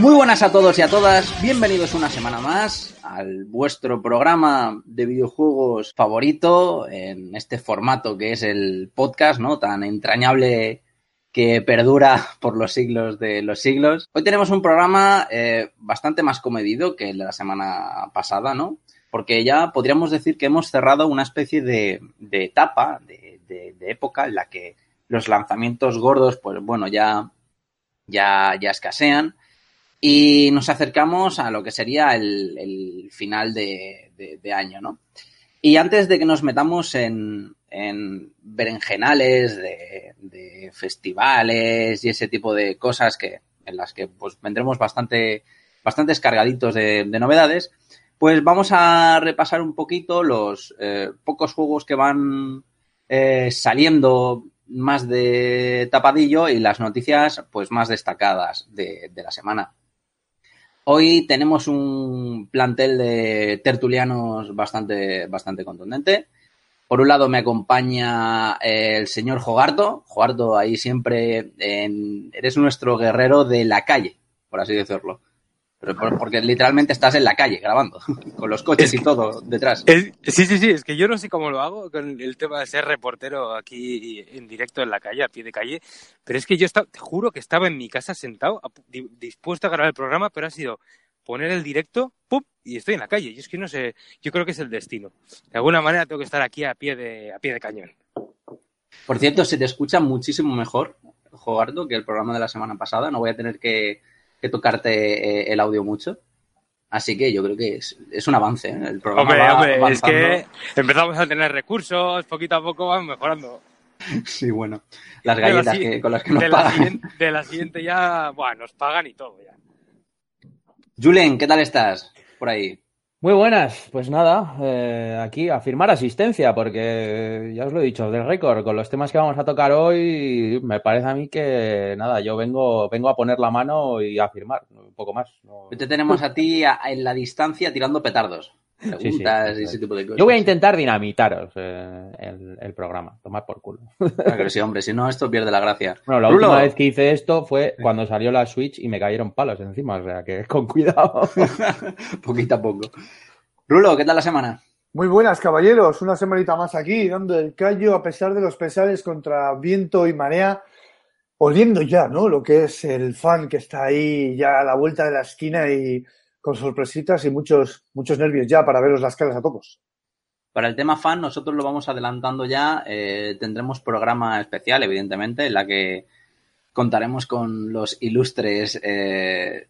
Muy buenas a todos y a todas, bienvenidos una semana más al vuestro programa de videojuegos favorito en este formato que es el podcast, ¿no? Tan entrañable que perdura por los siglos de los siglos. Hoy tenemos un programa eh, bastante más comedido que el de la semana pasada, ¿no? Porque ya podríamos decir que hemos cerrado una especie de, etapa, de, de, de época en la que los lanzamientos gordos, pues bueno, ya, ya, ya escasean y nos acercamos a lo que sería el, final de, año, ¿no? Y antes de que nos metamos en, en berenjenales de, festivales y ese tipo de cosas que, en las que pues vendremos bastante, bastante cargaditos de, de novedades, pues vamos a repasar un poquito los eh, pocos juegos que van eh, saliendo más de tapadillo y las noticias pues más destacadas de, de la semana. Hoy tenemos un plantel de tertulianos bastante, bastante contundente. Por un lado me acompaña el señor Jogarto. Jogarto, ahí siempre en, eres nuestro guerrero de la calle, por así decirlo. Pero porque literalmente estás en la calle grabando, con los coches es, y todo detrás. Es, sí, sí, sí, es que yo no sé cómo lo hago con el tema de ser reportero aquí en directo en la calle, a pie de calle, pero es que yo estaba, te juro que estaba en mi casa sentado, dispuesto a grabar el programa, pero ha sido poner el directo, ¡pum! y estoy en la calle. Y es que no sé, yo creo que es el destino. De alguna manera tengo que estar aquí a pie de, a pie de cañón. Por cierto, se te escucha muchísimo mejor, Jogardo, que el programa de la semana pasada. No voy a tener que que tocarte eh, el audio mucho. Así que yo creo que es, es un avance. ¿eh? El programa hombre, va hombre, es que empezamos a tener recursos, poquito a poco van mejorando. Sí, bueno, las galletas la, que, con las que nos de pagan. La de la siguiente ya, bueno, nos pagan y todo ya. Julen, ¿qué tal estás por ahí? Muy buenas, pues nada, eh, aquí a firmar asistencia, porque ya os lo he dicho, del récord, con los temas que vamos a tocar hoy, me parece a mí que nada, yo vengo, vengo a poner la mano y a firmar, un poco más. Te tenemos a ti a, en la distancia tirando petardos. Preguntas sí, sí, y ese tipo de cosas. Yo voy a intentar dinamitaros eh, el, el, programa, tomar por culo. Claro que sí, hombre, si no, esto pierde la gracia. Bueno, la Rulo. última vez que hice esto fue cuando salió la Switch y me cayeron palos encima, o sea que con cuidado. Poquito a poco. Rulo, ¿qué tal la semana? Muy buenas, caballeros. Una semanita más aquí, dando el callo a pesar de los pesares contra viento y marea. Oliendo ya, ¿no? Lo que es el fan que está ahí ya a la vuelta de la esquina y con sorpresitas y muchos, muchos nervios ya para veros las caras a todos. Para el tema fan, nosotros lo vamos adelantando ya. Eh, tendremos programa especial, evidentemente, en la que contaremos con los ilustres eh,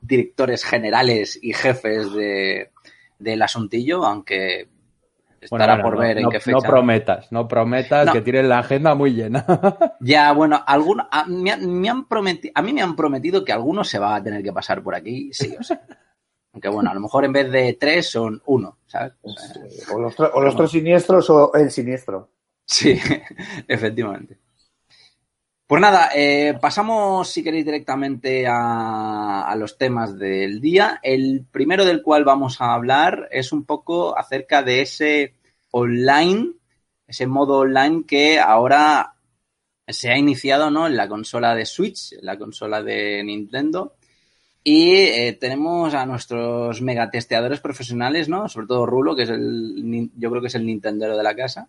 directores generales y jefes de, del asuntillo, aunque estará bueno, bueno, por ver no, en no, qué fecha. No prometas, no prometas No. que tienen la agenda muy llena. Ya, bueno, alguno, a, me, han- me han prometi- a mí me han prometido que alguno se va a tener que pasar por aquí, sí o sí. Aunque bueno, a lo mejor en vez de tres son uno, ¿sabes? O sea, O los, o los tres siniestros o el siniestro. Sí, efectivamente. Pues nada, eh, pasamos, si queréis, directamente a, los temas del día. El primero del cual vamos a hablar es un poco acerca de ese online, ese modo online que ahora se ha iniciado ¿no? en la consola de Switch, en la consola de Nintendo. Y eh, tenemos a nuestros megatesteadores profesionales, ¿no? Sobre todo Rulo, que es el, yo creo que es el Nintendero de la casa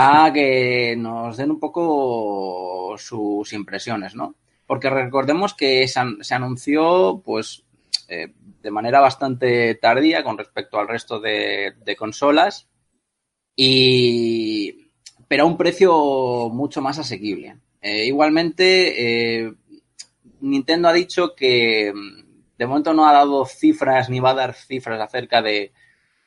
a que nos den un poco sus impresiones, ¿no? Porque recordemos que se, an- se anunció, pues, eh, de manera bastante tardía con respecto al resto de, de consolas y pero a un precio mucho más asequible. Eh, igualmente, eh, Nintendo ha dicho que mm, de momento no ha dado cifras ni va a dar cifras acerca de,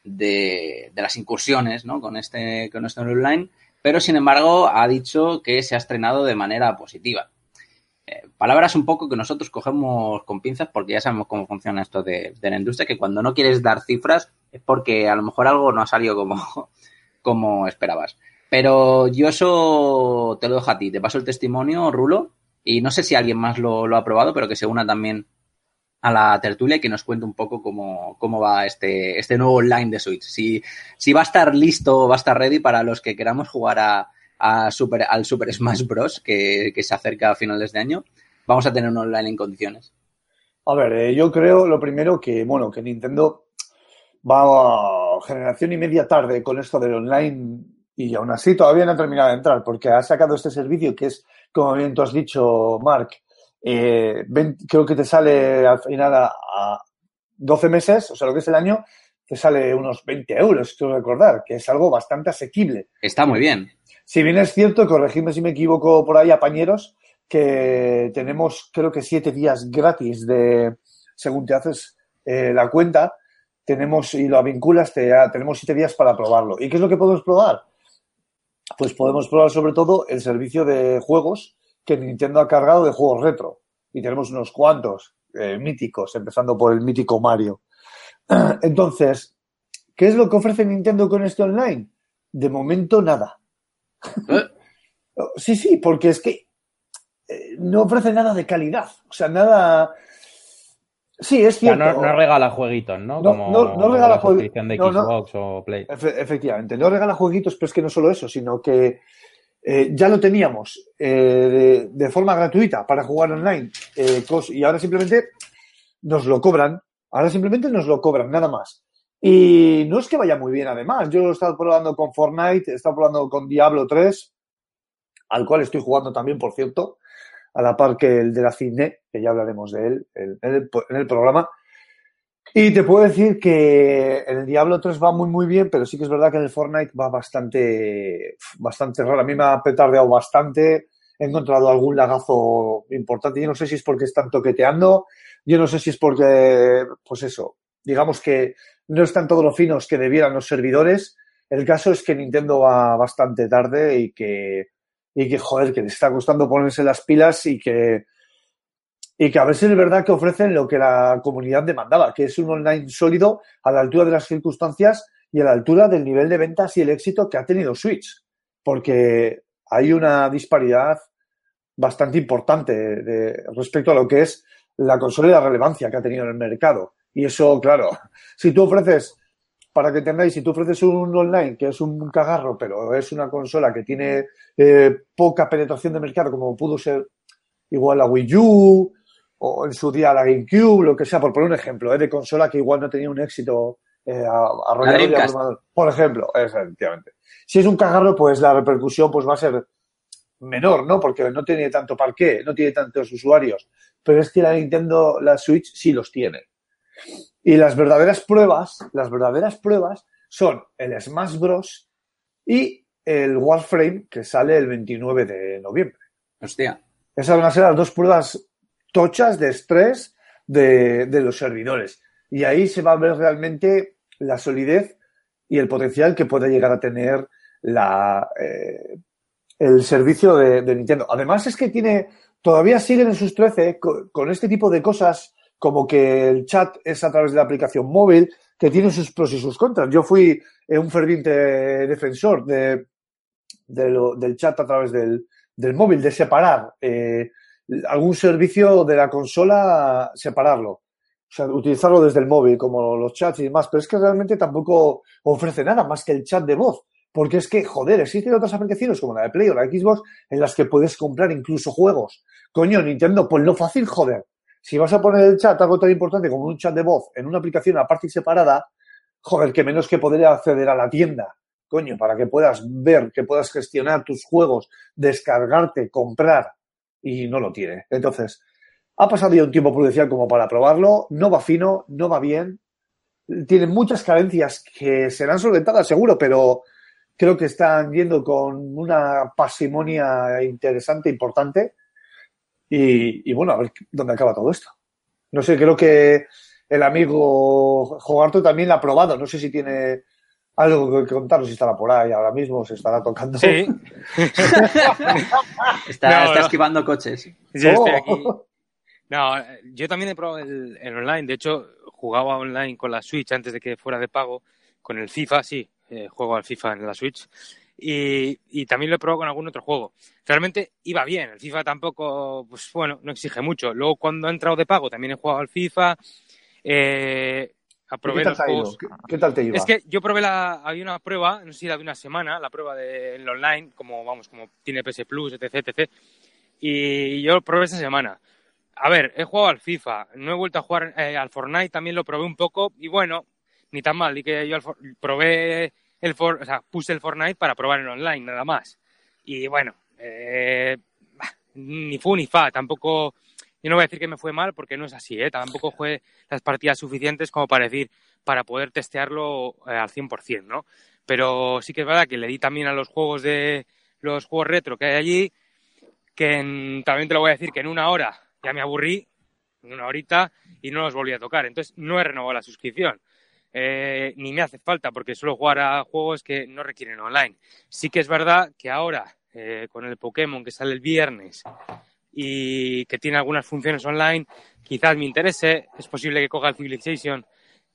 de, de las incursiones ¿no? con, este, con este online, pero sin embargo ha dicho que se ha estrenado de manera positiva. Eh, palabras un poco que nosotros cogemos con pinzas porque ya sabemos cómo funciona esto de, la industria, que cuando no quieres dar cifras, es porque a lo mejor algo no ha salido como, como esperabas. Pero yo eso te lo dejo a ti. Te paso el testimonio, Rulo, y no sé si alguien más lo, lo ha probado, pero que se una también a la tertulia y que nos cuente un poco cómo, cómo va este, este nuevo online de Switch. Si, si va a estar listo, va a estar ready para los que queramos jugar a, a Super, al Super Smash Bros. Que, que, se acerca a finales de año, vamos a tener un online en condiciones. A ver, eh, yo creo lo primero que, bueno, que Nintendo va a generación y media tarde con esto del online y aún así todavía no ha terminado de entrar porque ha sacado este servicio que es, como bien tú has dicho, Mark, eh, creo que te sale al final a, a, 12 meses, o sea, lo que es el año, te sale unos 20 euros, quiero recordar, que es algo bastante asequible. Está muy bien. Si bien es cierto, corregidme si me equivoco por ahí, apañeros, que tenemos creo que siete días gratis de, según te haces eh, la cuenta, tenemos y lo vinculas, te, tenemos siete días para probarlo. ¿Y qué es lo que podemos probar? Pues podemos probar sobre todo el servicio de juegos que Nintendo ha cargado de juegos retro. Y tenemos unos cuantos eh, míticos, empezando por el mítico Mario. Entonces, ¿qué es lo que ofrece Nintendo con este online? De momento nada. ¿Eh? Sí, sí, porque es que eh, no ofrece nada de calidad. O sea, nada. Sí, es cierto. No, no, regala jueguitos, ¿no? No, Como no, no regala jueguitos. de Xbox o Play. Efe efectivamente, no regala jueguitos, pero es que no solo eso, sino que eh, ya lo teníamos eh, de, forma gratuita para jugar online eh, y ahora simplemente nos lo cobran. Ahora simplemente nos lo cobran, nada más. Y no es que vaya muy bien, además. Yo he estado probando con Fortnite, he estado probando con Diablo 3, al cual estoy jugando también, por cierto, a la par que el de la Cine, que ya hablaremos de él en el programa. Y te puedo decir que el Diablo 3 va muy, muy bien, pero sí que es verdad que en el Fortnite va bastante, bastante raro. A mí me ha petardeado bastante. He encontrado algún lagazo importante. Yo no sé si es porque están toqueteando. Yo no sé si es porque, pues eso, digamos que no están todos los finos que debieran los servidores. El caso es que Nintendo va bastante tarde y que, y que, joder, que le está costando ponerse las pilas y que, y que a si es verdad que ofrecen lo que la comunidad demandaba, que es un online sólido a la altura de las circunstancias y a la altura del nivel de ventas y el éxito que ha tenido Switch. Porque hay una disparidad bastante importante de, respecto a lo que es la consola y la relevancia que ha tenido en el mercado. Y eso, claro, si tú ofreces, para que entendáis, si tú ofreces un online que es un cagarro, pero es una consola que tiene eh, poca penetración de mercado, como pudo ser igual la Wii U, o en su día la GameCube, lo que sea, por poner un ejemplo, ¿eh? de consola que igual no tenía un éxito eh, arrollador y abrumador. Por ejemplo, efectivamente. Si es un cagarro, pues la repercusión pues va a ser menor, ¿no? Porque no tiene tanto parqué, no tiene tantos usuarios. Pero es que la Nintendo, la Switch, sí los tiene. Y las verdaderas pruebas, las verdaderas pruebas son el Smash Bros. y el Warframe que sale el 29 de noviembre. Hostia. Esas van a ser las dos pruebas tochas de estrés de, de, los servidores. Y ahí se va a ver realmente la solidez y el potencial que puede llegar a tener la, eh, el servicio de, Nintendo. Además es que tiene, todavía siguen en sus 13 con, este tipo de cosas como que el chat es a través de la aplicación móvil, que tiene sus pros y sus contras. Yo fui un ferviente defensor de, de lo, del chat a través del, del móvil, de separar eh, algún servicio de la consola, separarlo. O sea, utilizarlo desde el móvil, como los chats y demás. Pero es que realmente tampoco ofrece nada más que el chat de voz. Porque es que, joder, existen otras aplicaciones como la de Play o la Xbox en las que puedes comprar incluso juegos. Coño, Nintendo, pues lo fácil, joder. Si vas a poner el chat, algo tan importante como un chat de voz, en una aplicación aparte y separada, joder, que menos que poder acceder a la tienda. Coño, para que puedas ver, que puedas gestionar tus juegos, descargarte, comprar y no lo tiene. Entonces, ha pasado ya un tiempo prudencial como para probarlo, no va fino, no va bien, tiene muchas carencias que serán solventadas seguro, pero creo que están yendo con una pasimonia interesante, importante, y, bueno, a ver dónde acaba todo esto. No sé, creo que el amigo Jogarto también la ha probado, no sé si tiene algo que contaros si estará por ahí ahora mismo, se estará tocando. Sí. está, no, está no. esquivando coches. Sí, estoy aquí. No, yo también he probado el, el online. De hecho, jugaba online con la Switch antes de que fuera de pago. Con el FIFA, sí, eh, juego al FIFA en la Switch. Y, y, también lo he probado con algún otro juego. Realmente iba bien. El FIFA tampoco, pues bueno, no exige mucho. Luego, cuando he entrado de pago, también he jugado al FIFA. Eh, aprobé ¿Qué tal, los ¿Qué, ¿Qué, tal te iba? Es que yo probé la, había una prueba, no sé si era de una semana, la prueba del de, online, como vamos, como tiene PS Plus, etc, etc. Y yo probé esa semana. A ver, he jugado al FIFA, no he vuelto a jugar eh, al Fortnite, también lo probé un poco y bueno, ni tan mal, y que yo probé el For, o sea, puse el Fortnite para probar el online, nada más. Y bueno, eh, ni fu ni fa, tampoco, yo no voy a decir que me fue mal porque no es así, ¿eh? tampoco jugué las partidas suficientes como para decir, para poder testearlo eh, al 100%, ¿no? Pero sí que es verdad que le di también a los juegos de, los juegos retro que hay allí, que también te lo voy a decir que en una hora ya me aburrí, en una horita, y no los volví a tocar. Entonces no he renovado la suscripción. Eh, ni me hace falta porque suelo jugar a juegos que no requieren online. Sí que es verdad que ahora, eh, con el Pokémon que sale el viernes y que tiene algunas funciones online, quizás me interese. Es posible que coja el Civilization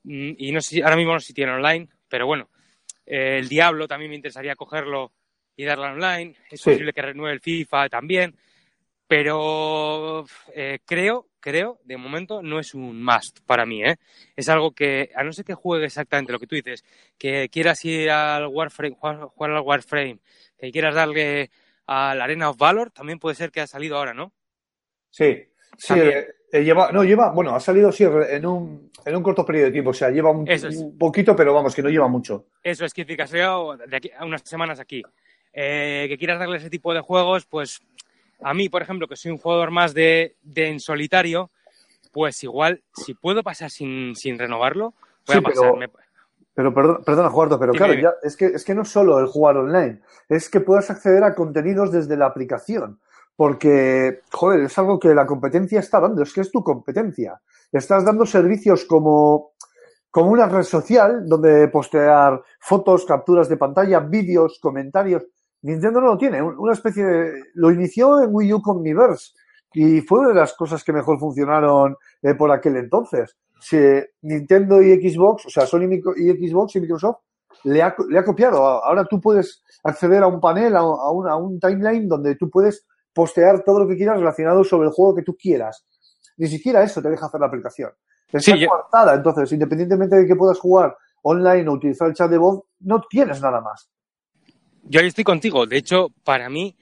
mm, y no sé, ahora mismo no sé si tiene online, pero bueno, eh, el Diablo también me interesaría cogerlo y darle online. Es sí. posible que renueve el FIFA también. Pero eh, creo, creo, de momento no es un must para mí, ¿eh? Es algo que, a no ser que juegue exactamente lo que tú dices, que quieras ir al Warframe, jugar al Warframe, que quieras darle a la Arena of Valor, también puede ser que ha salido ahora, ¿no? Sí, sí, eh, eh, lleva, no, lleva, bueno, ha salido sí en un, en un corto periodo de tiempo, o sea, lleva un, Eso es. un poquito, pero vamos, que no lleva mucho. Eso es, que ha llegado de aquí a unas semanas aquí. Eh, que quieras darle ese tipo de juegos, pues a mí, por ejemplo, que soy un jugador más de, de en solitario, pues igual, si puedo pasar sin, sin renovarlo, voy Sí, a pasar. pero- Me- Pero perdona, perdona Juardo, pero claro, ya, es, que, es que no es solo el jugar online, es que puedas acceder a contenidos desde la aplicación. Porque, joder, es algo que la competencia está dando, es que es tu competencia. Estás dando servicios como, como una red social donde postear fotos, capturas de pantalla, vídeos, comentarios. Nintendo no lo tiene, un- una especie de... Lo inició en Wii U con Miiverse y fue una de las cosas que mejor funcionaron eh, por aquel entonces. Si Nintendo y Xbox, o sea, Sony y Xbox y Microsoft, le ha, le ha copiado. Ahora tú puedes acceder a un panel, a, a un, a un timeline donde tú puedes postear todo lo que quieras relacionado sobre el juego que tú quieras. Ni siquiera eso te deja hacer la aplicación. Está Sí, yo- coartada, entonces, independientemente de que puedas jugar online o utilizar el chat de voz, no tienes nada más. Yo ahí estoy contigo. De hecho, para mí,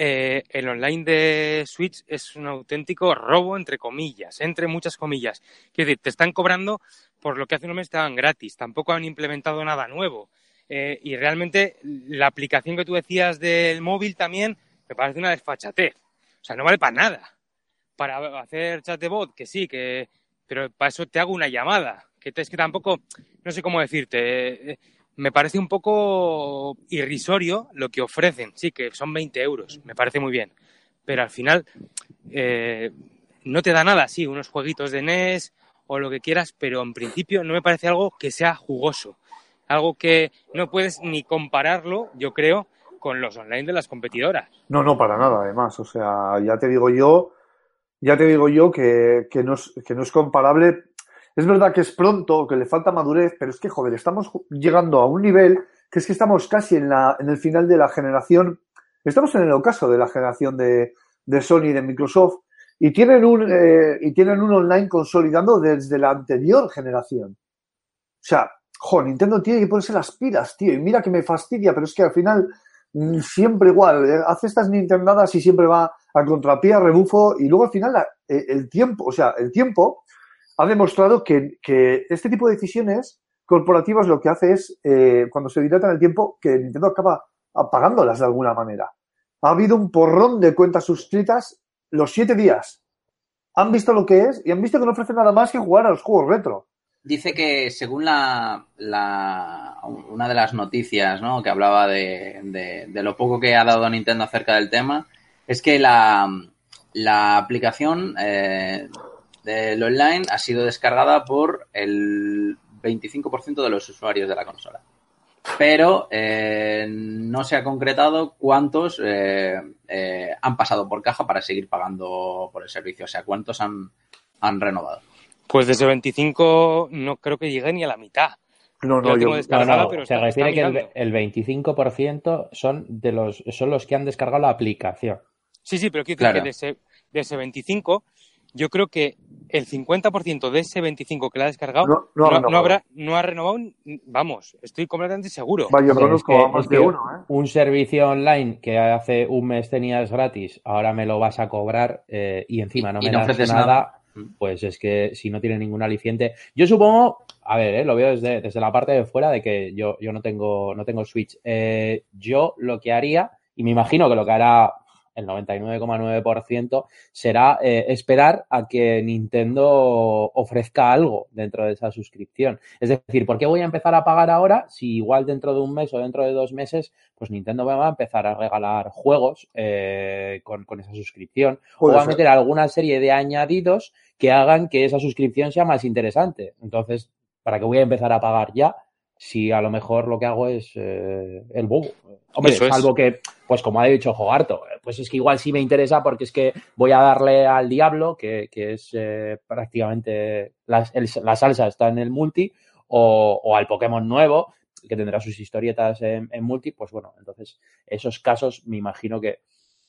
eh, el online de Switch es un auténtico robo, entre comillas, entre muchas comillas. Quiero decir, te están cobrando por lo que hace un mes estaban gratis. Tampoco han implementado nada nuevo. Eh, y realmente la aplicación que tú decías del móvil también me parece una desfachatez. O sea, no vale para nada. Para hacer chat de bot, que sí, que pero para eso te hago una llamada. Que es que tampoco, no sé cómo decirte. eh, me parece un poco irrisorio lo que ofrecen. Sí, que son 20 euros, me parece muy bien. Pero al final eh, no te da nada, sí, unos jueguitos de NES o lo que quieras, pero en principio no me parece algo que sea jugoso. Algo que no puedes ni compararlo, yo creo, con los online de las competidoras. No, no, para nada, además. O sea, ya te digo yo, ya te digo yo que, que no es, que no es comparable. Es verdad que es pronto, que le falta madurez, pero es que, joder, estamos llegando a un nivel que es que estamos casi en, la, en el final de la generación, estamos en el ocaso de la generación de, de Sony y de Microsoft, y tienen un, eh, y tienen un online consolidando desde la anterior generación. O sea, jo, Nintendo tiene que ponerse las pilas, tío, y mira que me fastidia, pero es que al final mm, siempre igual, eh, hace estas Nintendadas y siempre va a contrapié, a rebufo, y luego al final eh, el tiempo, o sea, el tiempo ha demostrado que, este tipo de decisiones corporativas lo que hace es, eh, cuando se dilata en el tiempo, que Nintendo acaba apagándolas de alguna manera. Ha habido un porrón de cuentas suscritas los siete días. Han visto lo que es y han visto que no ofrece nada más que jugar a los juegos retro. Dice que según la, una de las noticias ¿no? que hablaba de, de- de lo poco que ha dado Nintendo acerca del tema, es que la, la aplicación eh, del online ha sido descargada por el 25% de los usuarios de la consola. pero eh, no se ha concretado cuántos eh, eh, han pasado por caja para seguir pagando por el servicio. O sea, cuántos han, han renovado. Pues de ese 25 no creo que llegue ni a la mitad. No, no, yo, descargada, No, no, pero se está- refiere está que el, el 25% son de los son los que han descargado la aplicación. Sí, sí, pero quiero decir Claro. que de ese, de ese 25, yo creo que el 50% de ese 25 que la ha descargado No- no ha renovado. habrá, no ha renovado, vamos, estoy completamente seguro. Yo es que- es de que uno, ¿eh? Un servicio online que hace un mes tenías gratis, ahora me lo vas a cobrar eh, y encima no Y me no das nada, nada. pues es que si no tiene ningún aliciente. Yo supongo, a ver, eh, lo veo desde, desde la parte de fuera de que yo, yo no tengo, no tengo Switch. Eh, yo lo que haría, y me imagino que lo que hará el 99,9% será eh, esperar a que Nintendo ofrezca algo dentro de esa suscripción. Es decir, ¿por qué voy a empezar a pagar ahora si igual dentro de un mes o dentro de dos meses, pues Nintendo me va a empezar a regalar juegos eh, con, con esa suscripción? o va a meter alguna serie de añadidos que hagan que esa suscripción sea más interesante. Entonces, ¿para qué voy a empezar a pagar ya si a lo mejor lo que hago es eh, el bobo? Hombre, Eso es. salvo que, pues como ha dicho Jogarto, eh, pues es que igual sí me interesa porque es que voy a darle al Diablo, que, que es eh, prácticamente la, el- la salsa está en el multi, o, o al Pokémon nuevo, que tendrá sus historietas en, en multi, pues bueno, entonces esos casos me imagino que,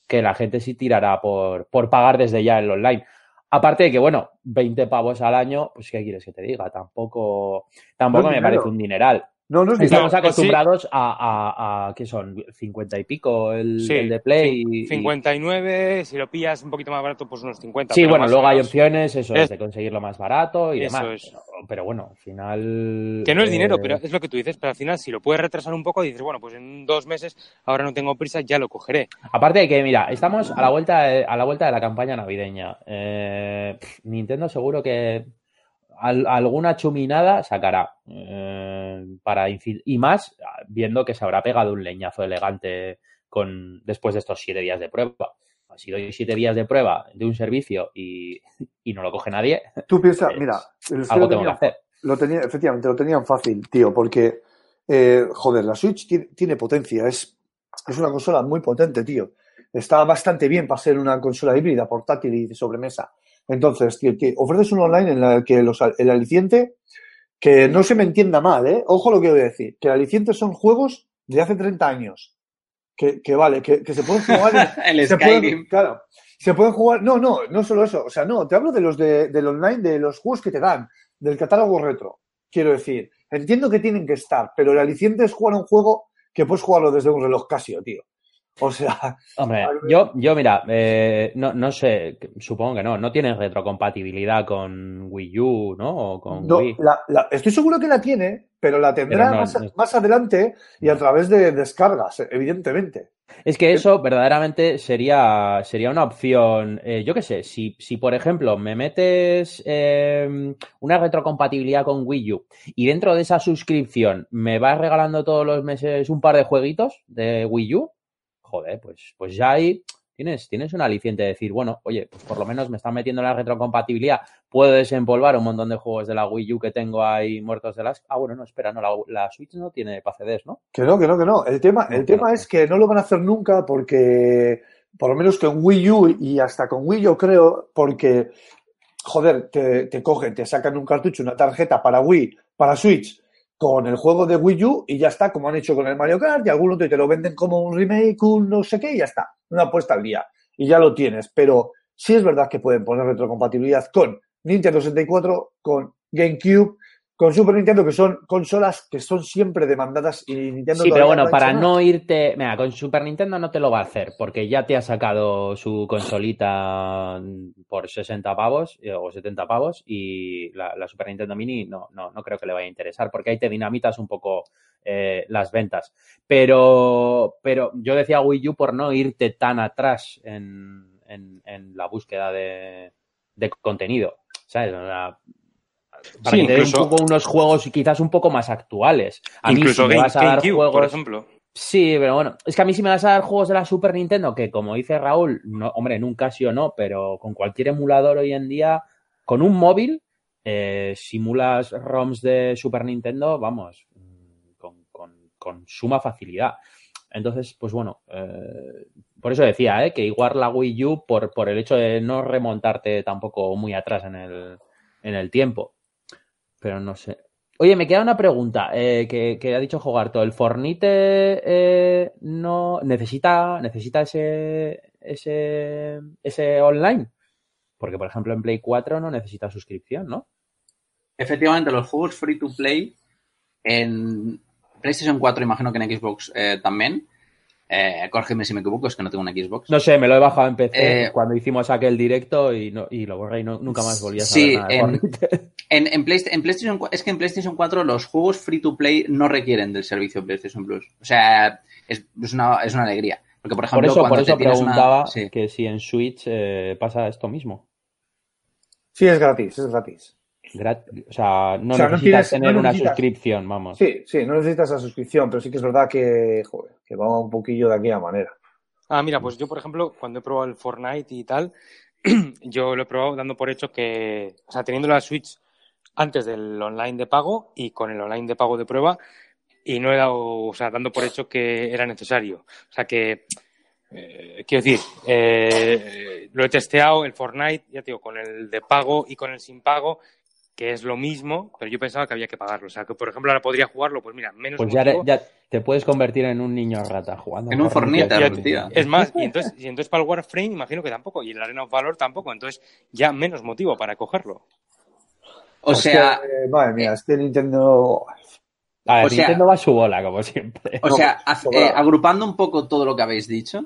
que la gente sí tirará por, por pagar desde ya el online. Aparte de que, bueno, 20 pavos al año, pues ¿qué quieres que te diga? Tampoco, tampoco No me dinero. parece un dineral. No, no es Estamos sí. acostumbrados a, a, a, ¿qué son? 50 y pico el, Sí, el de Play. y- 59, si lo pillas un poquito más barato, pues unos 50. Sí, bueno, luego hay opciones, eso Es- es, de conseguirlo más barato y Eso demás. es. Pero, pero bueno, al final. Que no es dinero, eh, pero es lo que tú dices, pero al final si lo puedes retrasar un poco, dices, bueno, pues en dos meses, ahora no tengo prisa, ya lo cogeré. Aparte de que, mira, estamos a la vuelta de, a la vuelta de la campaña navideña. Eh, pff, Nintendo seguro que al- alguna chuminada sacará. eh, para y más, viendo que se habrá pegado un leñazo elegante con después de estos siete días de prueba. Si doy siete días de prueba de un servicio y, y no lo coge nadie, Tú piensas, pues, mira, que algo tengo que tenían, hacer. lo tenía, efectivamente, lo tenían fácil, tío, porque, eh, joder, la Switch tiene, tiene potencia, es, es una consola muy potente, tío. Está bastante bien para ser una consola híbrida, portátil y de sobremesa. Entonces, tío, que ofreces un online en el que los, el aliciente, que no se me entienda mal, ¿eh? Ojo lo que voy a decir, que el aliciente son juegos de hace 30 años. Que, que vale, que, que se pueden jugar en, El se pueden- claro. Se pueden jugar. No, no, no solo eso. O sea, no, te hablo de los de, del online, de los juegos que te dan, del catálogo retro. Quiero decir, entiendo que tienen que estar, pero el aliciente es jugar un juego que puedes jugarlo desde un reloj Casio, tío. O sea, Hombre, yo, yo mira, eh, no, no sé, supongo que no, no tiene retrocompatibilidad con Wii U, ¿no? O con no, Wii. la- la- estoy seguro que la tiene, pero la tendrá Pero no, más, no. más adelante y a través de descargas, evidentemente. Es que eso verdaderamente sería, sería una opción, eh, yo qué sé, si, si por ejemplo me metes eh, una retrocompatibilidad con Wii U y dentro de esa suscripción me vas regalando todos los meses un par de jueguitos de Wii U, joder, pues, pues ya ahí tienes, tienes un aliciente de decir, bueno, oye, pues por lo menos me están metiendo la retrocompatibilidad, puedo desempolvar un montón de juegos de la Wii U que tengo ahí muertos de las... Ah, bueno, no, espera, no, la, la Switch no tiene para CDs, ¿no? Que no, que no, que no. El tema, el tema no. es que no lo van a hacer nunca porque, por lo menos con Wii U y hasta con Wii yo creo, porque, joder, te, te cogen, te sacan un cartucho, una tarjeta para Wii, para Switch, con el juego de Wii U y ya está, como han hecho con el Mario Kart y algún otro y te lo venden como un remake, un no sé qué y ya está. Una apuesta al día. Y ya lo tienes. Pero sí es verdad que pueden poner retrocompatibilidad con Nintendo 64, con GameCube, con Super Nintendo, que son consolas que son siempre demandadas y Nintendo Sí, pero bueno, no para no irte. Mira, con Super Nintendo no te lo va a hacer, porque ya te ha sacado su consolita por 60 pavos eh, o 70 pavos y la, la Super Nintendo Mini no, no, no creo que le vaya a interesar, porque ahí te dinamitas un poco eh, las ventas. Pero, pero yo decía Wii U por no irte tan atrás en, en, en la búsqueda de, de contenido. ¿Sabes? O sea, para Sí, que te den un incluso- poco unos juegos quizás un poco más actuales. A mí Incluso si me Game- vas a dar juegos... por ejemplo. Sí, pero bueno, es que a mí si me vas a dar juegos de la Super Nintendo, que como dice Raúl, no, hombre, en un Casio no, pero con cualquier emulador hoy en día, con un móvil, eh, simulas ROMs de Super Nintendo, vamos, con, con con suma facilidad. Entonces, pues bueno, eh, por eso decía, ¿eh? que igual la Wii U, por, por el hecho de no remontarte tampoco muy atrás en el, en el tiempo. Pero no sé. Oye, me queda una pregunta eh, que, ha dicho Jogarto. ¿El Fornite eh, no necesita, necesita ese, ese, ese online? Porque, por ejemplo, en Play 4 no necesita suscripción, ¿no? Efectivamente, los juegos free to play en PlayStation 4, imagino que en Xbox eh, también. Eh, córgeme si me equivoco, es que no tengo una Xbox. No sé, me lo he bajado en PC eh, cuando hicimos aquel directo y, no, y lo borré y no, nunca más volví a saber sí, nada. En, en, en, Play, en, PlayStation es que en PlayStation 4 los juegos free to play no requieren del servicio PlayStation Plus. O sea, es, es, una, es una alegría. Porque, por ejemplo, por eso, cuando por eso te preguntaba una... sí. que si en Switch eh, pasa esto mismo. Sí, es gratis, es gratis. Grat o sea, no O sea, no necesitas tienes- tener no una suscripción, vamos. Sí, sí, no necesitas la suscripción, pero sí que es verdad que, joder, que va un poquillo de aquella manera. Ah, mira, pues yo, por ejemplo, cuando he probado el Fortnite y tal, yo lo he probado dando por hecho que, o sea, teniendo la Switch antes del online de pago y con el online de pago de prueba, y no he dado, o sea, dando por hecho que era necesario. O sea, que, eh, quiero decir, eh, lo he testeado, el Fortnite, ya te digo, con el de pago y con el sin pago, que es lo mismo, pero yo pensaba que había que pagarlo. O sea, que, por ejemplo, ahora podría jugarlo, pues mira, menos Pues ya, motivo. ya te puedes convertir en un niño rata jugando. En un tío. Es más, y entonces, y entonces para el Warframe imagino que tampoco, y el Arena of Valor tampoco, entonces ya menos motivo para cogerlo. O Es sea, que, madre mía, este Nintendo. A ver, O sea- Nintendo va a su bola, como siempre. O sea, eh, agrupando un poco todo lo que habéis dicho,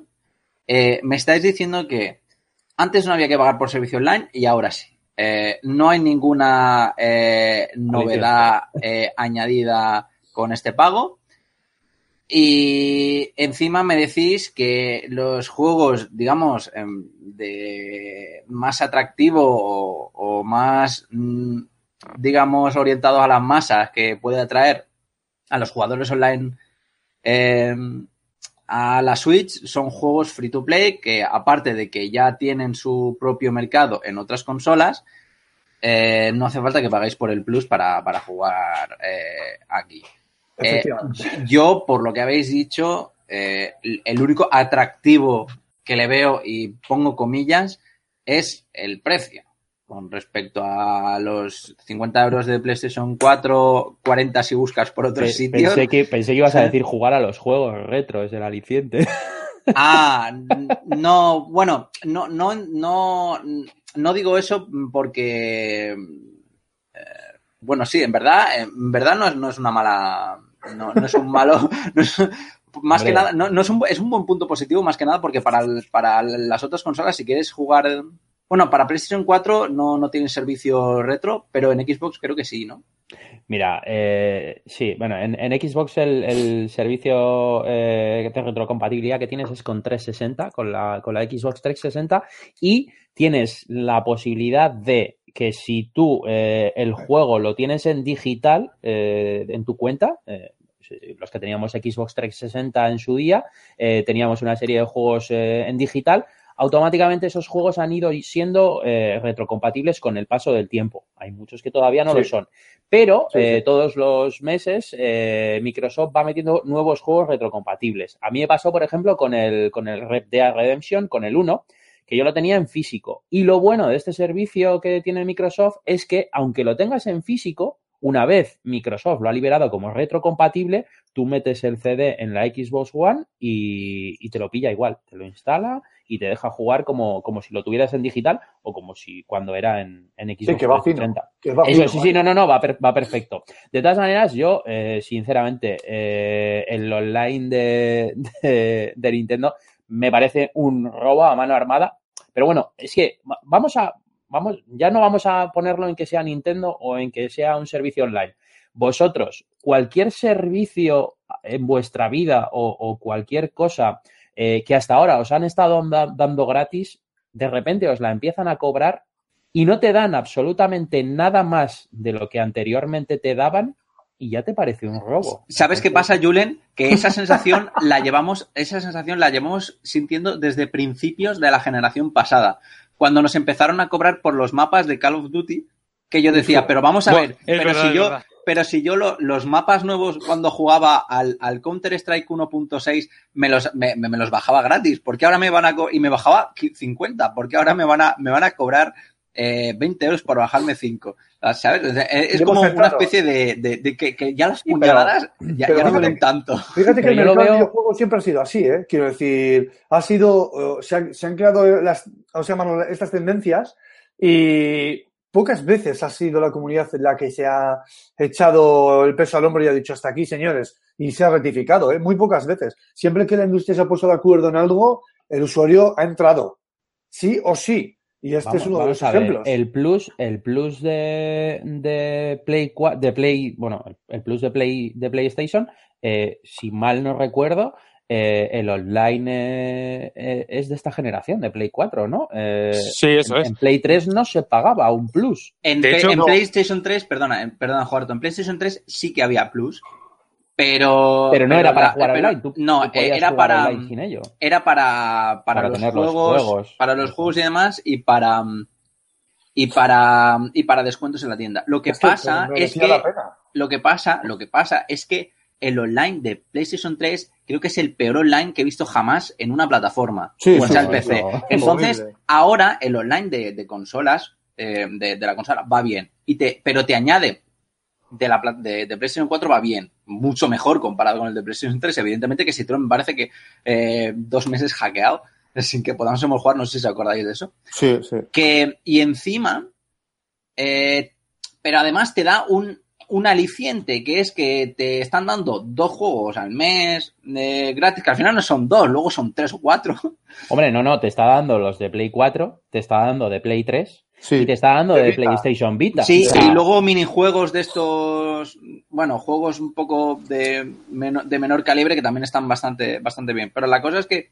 eh, me estáis diciendo que antes no había que pagar por servicio online y ahora sí. Eh, no hay ninguna eh, novedad eh, añadida con este pago. Y encima me decís que los juegos, digamos, em, de más atractivo o, o más, mm, digamos, orientados a las masas que puede atraer a los jugadores online eh, a la Switch son juegos free to play que aparte de que ya tienen su propio mercado en otras consolas, eh, no hace falta que paguéis por el plus para, para jugar eh, aquí. Eh, yo, por lo que habéis dicho, el único atractivo que le veo, y pongo comillas, es el precio. Con respecto a los 50 euros de PlayStation 4, 40 si buscas por otros Pe- sitios. Pensé que, pensé que ibas a decir jugar a los juegos retro, es el aliciente. Ah, no, bueno, no, no, no, no digo eso porque, eh, bueno, sí, en verdad, en verdad no es, no es una mala, no, no es un malo, no es- más Hombre. que nada, no, no es, un, es un buen punto positivo más que nada porque para, el- para las otras consolas, si quieres jugar, bueno, para PlayStation 4 no, no tienen servicio retro, pero en Xbox creo que sí, ¿no? Mira, eh, sí, bueno, en, Xbox el, servicio eh, de retrocompatibilidad que tienes es con 360, con la, con la Xbox 360, y tienes la posibilidad de que si tú eh, el juego lo tienes en digital eh, en tu cuenta, los que teníamos Xbox 360 en su día, teníamos una serie de juegos en digital, automáticamente esos juegos han ido siendo eh, retrocompatibles con el paso del tiempo. Hay muchos que todavía no Sí. lo son. Pero Sí, sí. eh, todos los meses eh, Microsoft va metiendo nuevos juegos retrocompatibles. A mí me pasó, por ejemplo, con el, con el Red Dead Redemption, con el 1, que yo lo tenía en físico. Y lo bueno de este servicio que tiene Microsoft es que, aunque lo tengas en físico, una vez Microsoft lo ha liberado como retrocompatible, tú metes el CD en la Xbox One y, y te lo pilla igual, te lo instala y te deja jugar como, como si lo tuvieras en digital o como si cuando era en, en Xbox Sí, que va fino. 360. Que va Eso, fino, sí, vale. sí, no, no, no, va, per- va perfecto. De todas maneras, yo, eh, sinceramente, eh, el online de, de, de Nintendo me parece un robo a mano armada. Pero bueno, es que va- vamos a, vamos, ya no vamos a ponerlo en que sea Nintendo o en que sea un servicio online. Vosotros, cualquier servicio en vuestra vida o, o cualquier cosa eh, que hasta ahora os han estado da- dando gratis, de repente os la empiezan a cobrar y no te dan absolutamente nada más de lo que anteriormente te daban y ya te parece un robo. ¿Sabes qué pasa, Julen? Que esa sensación la llevamos, esa sensación la llevamos sintiendo desde principios de la generación pasada, cuando nos empezaron a cobrar por los mapas de Call of Duty, que yo decía, pero vamos a Bueno, ver, es pero verdad, si yo, verdad. Pero si yo lo- los mapas nuevos cuando jugaba al, al Counter Strike 1.6 me los, me, me- me los bajaba gratis, porque ahora me van a y me bajaba qui- 50, porque ahora me van a, me van a cobrar eh, 20 euros por bajarme 5. ¿Sabes? O sea, Es, como una especie de, de- de que, que ya las pero- puñaladas ya, pero ya no duelen tanto. Fíjate que Pero el mercado de veo- videojuegos siempre ha sido así, ¿eh? Quiero decir, ha sido, se han, se han creado las, o sea, estas tendencias y pocas veces ha sido la comunidad la que se ha echado el peso al hombro y ha dicho hasta aquí, señores, y se ha rectificado, ¿eh? Muy pocas veces. Siempre que la industria se ha puesto de acuerdo en algo, el usuario ha entrado. Sí o sí. Y este Vamos, es uno de los ver, ejemplos. el plus, el plus de, de Play de Play, bueno, el plus de Play de PlayStation, eh, si mal no recuerdo, eh, el online eh, eh, es de esta generación, de Play 4, ¿no? Eh, Sí, eso en, es. en Play 3 no se pagaba un plus. En, De P- hecho, en no. PlayStation 3, perdona, en- perdona, Juarto, en PlayStation 3 sí que había plus, pero... Pero no era para la- jugar pero- online. Tú, no, tú era jugar para... online sin ello. era para, para, Para los, tener los juegos, para los juegos y demás y para y para y para descuentos en la tienda. Lo que Es que pasa es que lo que pasa, lo que pasa es que el online de PlayStation 3 creo que es el peor online que he visto jamás en una plataforma, Sí, o sea, el PC. Entonces, Horrible. ahora el online de, de consolas, eh, de, de la consola, va bien. Y te, pero te añade de la de, de PlayStation 4 va bien, mucho mejor comparado con el de PlayStation 3. Evidentemente que si me parece que eh, dos meses hackeado sin que podamos jugar, no sé si os acordáis de eso. Sí, sí. Que, y encima, eh, pero además te da un, un aliciente, que es que te están dando dos juegos al mes eh, gratis, que al final no son dos, luego son tres o cuatro. Hombre, no, no, te está dando los de Play 4, te está dando de Play 3 Sí. y te está dando De de, Vita. PlayStation Vita. Sí, O sea, y luego minijuegos de estos, bueno, juegos un poco de, meno- de menor calibre que también están bastante, bastante bien. Pero la cosa es que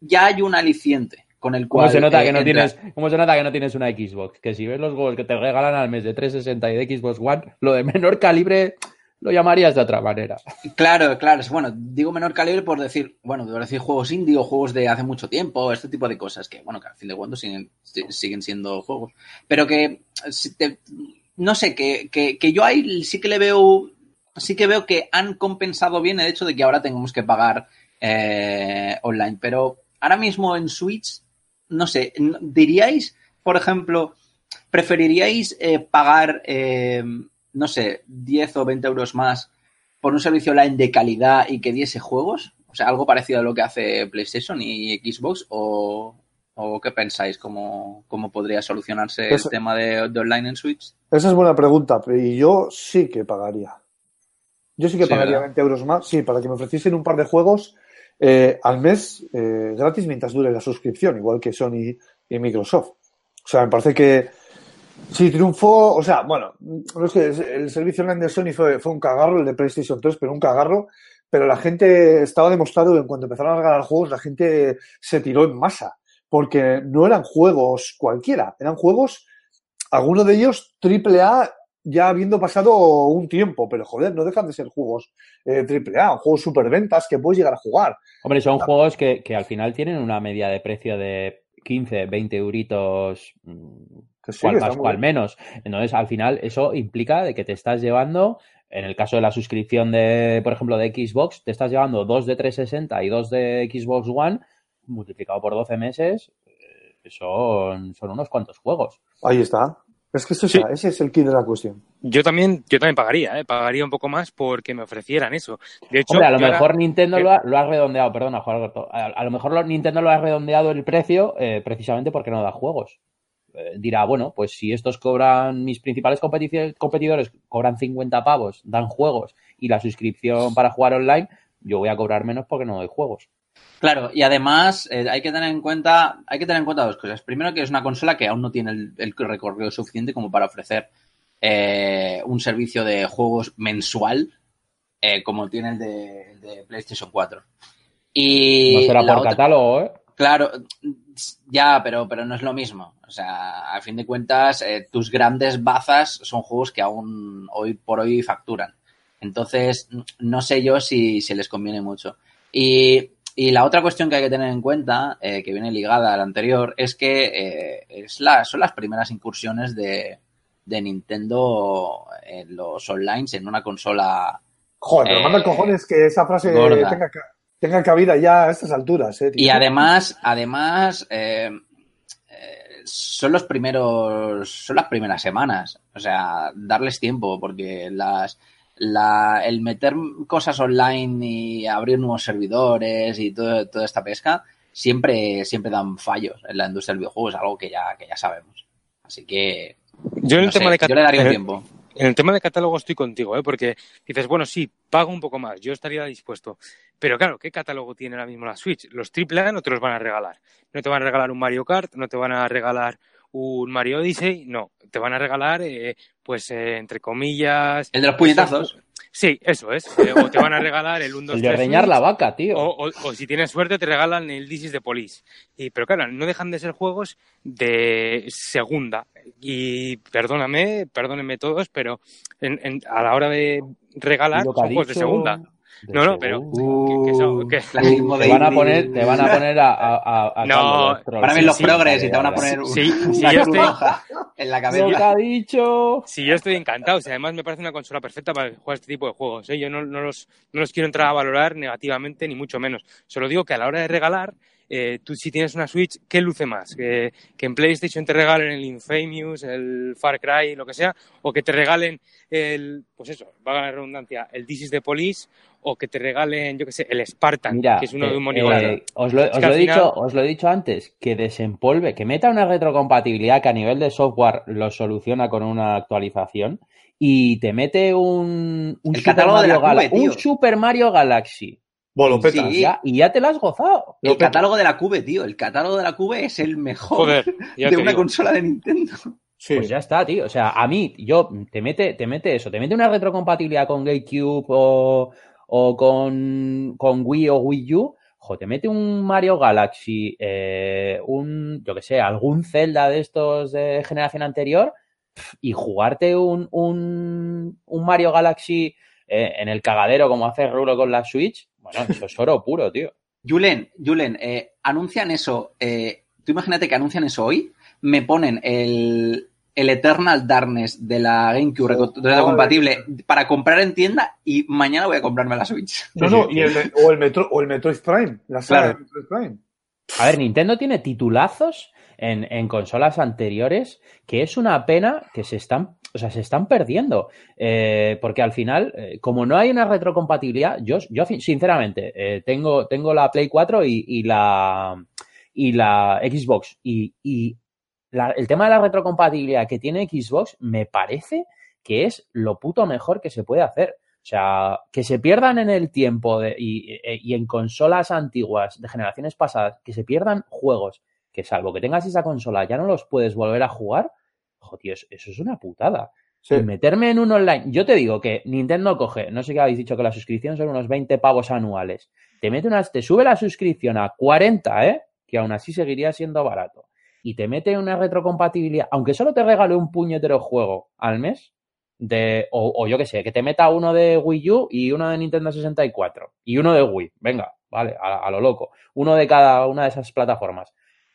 ya hay un aliciente con el cual. ¿Cómo se, nota eh, que no entras. tienes, ¿Cómo se nota que no tienes una Xbox? Que si ves los juegos que te regalan al mes de 360 y de Xbox One, lo de menor calibre lo llamarías de otra manera. Claro, claro. Bueno, digo menor calibre por decir, bueno, por decir juegos indie o juegos de hace mucho tiempo, este tipo de cosas que, bueno, que al fin de cuentas siguen, si- siguen siendo juegos. Pero que, si te- no sé, que, que, que yo ahí sí que le veo, sí que veo que han compensado bien el hecho de que ahora tengamos que pagar eh, online. Pero ahora mismo en Switch, no sé, diríais, por ejemplo, preferiríais eh, pagar, eh, no sé, 10 o 20 euros más por un servicio online de calidad y que diese juegos? O sea, algo parecido a lo que hace PlayStation y Xbox o, o qué pensáis? ¿Cómo, cómo podría solucionarse Eso- el tema de, de online en Switch? Esa es buena pregunta, y yo sí que pagaría. Yo sí que Sí, pagaría ¿verdad? 20 euros más, sí, para que me ofreciesen un par de juegos eh, al mes eh, gratis mientras dure la suscripción, igual que Sony y Microsoft. O sea, me parece que sí triunfó, o sea, bueno, no es que el servicio online de Sony fue, fue un cagarro, el de PlayStation 3, pero un cagarro, pero la gente estaba demostrado que en cuanto empezaron a regalar juegos, la gente se tiró en masa, porque no eran juegos cualquiera, eran juegos algunos de ellos triple A ya habiendo pasado un tiempo, pero joder, no dejan de ser juegos eh, triple A, juegos superventas que puedes llegar a jugar. Hombre, son juegos que, que al final tienen una media de precio de 15, 20 euritos, mm, Que sí, cual más, cual bien. menos. Entonces, al final, eso implica de que te estás llevando, en el caso de la suscripción de, por ejemplo, de Xbox, te estás llevando dos de 360 y dos de Xbox One, multiplicado por 12 meses, eh, son, son unos cuantos juegos. Ahí está. Es que eso es- Sí. ese es el kit de la cuestión. Yo también, yo también pagaría, ¿eh? pagaría un poco más porque me ofrecieran eso. De hecho, Hombre, a lo ahora- mejor Nintendo lo ha, lo ha redondeado, perdona, Juan Alberto. A, a lo mejor lo- Nintendo lo ha redondeado el precio eh, precisamente porque no da juegos. Eh, dirá, bueno, pues si estos cobran, mis principales competici- competidores cobran 50 pavos, dan juegos y la suscripción para jugar online, yo voy a cobrar menos porque no doy juegos. Claro, y además eh, hay que tener en cuenta, hay que tener en cuenta dos cosas. Primero, que es una consola que aún no tiene el, el recorrido suficiente como para ofrecer eh, un servicio de juegos mensual eh, como tiene el de, el de PlayStation 4. Y No será por otra- catálogo, ¿eh? Claro, ya, pero, pero no es lo mismo. O sea, a fin de cuentas, eh, tus grandes bazas son juegos que aún hoy por hoy facturan. Entonces, no sé yo si, si les conviene mucho. Y, y la otra cuestión que hay que tener en cuenta, eh, que viene ligada a la anterior, es que eh, es la, son las primeras incursiones de, de Nintendo en los online en una consola. Joder, pero eh, manda cojones que esa frase tenga, tenga cabida ya a estas alturas, eh, tío. Y además, además, eh, eh, son los primeros, son las primeras semanas. O sea, darles tiempo, porque las, la, el meter cosas online y abrir nuevos servidores y todo, toda esta pesca siempre, siempre dan fallos en la industria del videojuego, es algo que ya, que ya sabemos. Así que Yo en el sé, tema de yo le daría un tiempo. En el tema de catálogo estoy contigo, ¿eh? porque dices, bueno, sí, pago un poco más, yo estaría dispuesto. Pero claro, ¿qué catálogo tiene ahora mismo la Switch? Los AAA no te los van a regalar. No te van a regalar un Mario Kart, no te van a regalar un Mario Odyssey, no. Te van a regalar, eh, pues, eh, entre comillas... El de los puñetazos. Sí, eso es. Eh, o te van a regalar el 1, 2, El de 3 reñar la vaca, tío. o, o- o si tienes suerte te regalan el This is the Police. Y, pero claro, no dejan de ser juegos de segunda. Y perdóname, perdónenme todos, pero en- en- a la hora de regalar son juegos de segunda. No, no, pero segunda. que, que son- que- Clasismo Te van a poner, te van a poner a, a, a- a No, los trolls. Van a ver Sí, los sí, progres y te van a poner Sí, una sí, cruz yo estoy- roja en la Lo que cabeza. ha dicho. Sí, yo estoy encantado. O sea, además me parece una consola perfecta para jugar este tipo de juegos. ¿eh? Yo no, no los, no los quiero entrar a valorar negativamente, ni mucho menos. Solo digo que a la hora de regalar, eh, tú si tienes una Switch, ¿qué luce más? ¿Que, que en PlayStation te regalen el Infamous, el Far Cry, lo que sea, o que te regalen el, pues eso, va a la redundancia, el This is the Police, o que te regalen, yo qué sé, el Spartan, Mira, que es uno eh, de un eh, os lo, Es os lo he final- dicho, os lo he dicho antes, que desempolve, que meta una retrocompatibilidad que a nivel de software lo soluciona con una actualización y te mete un, un El Super catálogo de la Mario Cube, un Super Mario Galaxy. Sí. ya, y ya te lo has gozado. El catálogo de la Cube, tío. El catálogo de la Cube es el mejor Joder, de una digo. consola de Nintendo. Sí. Pues ya está, tío. O sea, a mí, yo, te mete, te mete eso, te mete una retrocompatibilidad con GameCube o, o con, con Wii o Wii U. Jo, te mete un Mario Galaxy, eh, un, yo que sé, algún Zelda de estos de generación anterior y jugarte un, un, un Mario Galaxy eh, en el cagadero como hace Rulo con la Switch. Bueno, eso es oro puro, tío. Julen, Julen, eh, anuncian eso. eh, tú imagínate que anuncian eso hoy. Me ponen el, el Eternal Darkness de la GameCube Oh, reto- compatible para comprar en tienda y mañana voy a comprarme la Switch. No, no, y el, o, el Metro, o el Metroid Prime, la saga Claro. de Metroid Prime. A ver, Nintendo tiene titulazos en, consolas anteriores que es una pena que se están, o sea, se están perdiendo. Eh, porque al final, eh, como no hay una retrocompatibilidad, yo, yo sinceramente eh, tengo, tengo la Play 4 y, la y la Xbox. Y, el tema de la retrocompatibilidad que tiene Xbox me parece que es lo puto mejor que se puede hacer. O sea, que se pierdan en el tiempo y en consolas antiguas de generaciones pasadas, que se pierdan juegos que salvo que tengas esa consola ya no los puedes volver a jugar, jo, tío, eso, eso es una putada. Sí. Y meterme en un online, yo te digo que Nintendo coge, no sé qué habéis dicho que la suscripción son unos 20 pavos anuales, te mete unas, te sube la suscripción a 40, ¿eh? Que aún así seguiría siendo barato. Y te mete una retrocompatibilidad, aunque solo te regale un puñetero juego al mes, de, o, o yo qué sé, que te meta uno de Wii U y uno de Nintendo 64 y uno de Wii, venga, vale, a, a lo loco, uno de cada una de esas plataformas.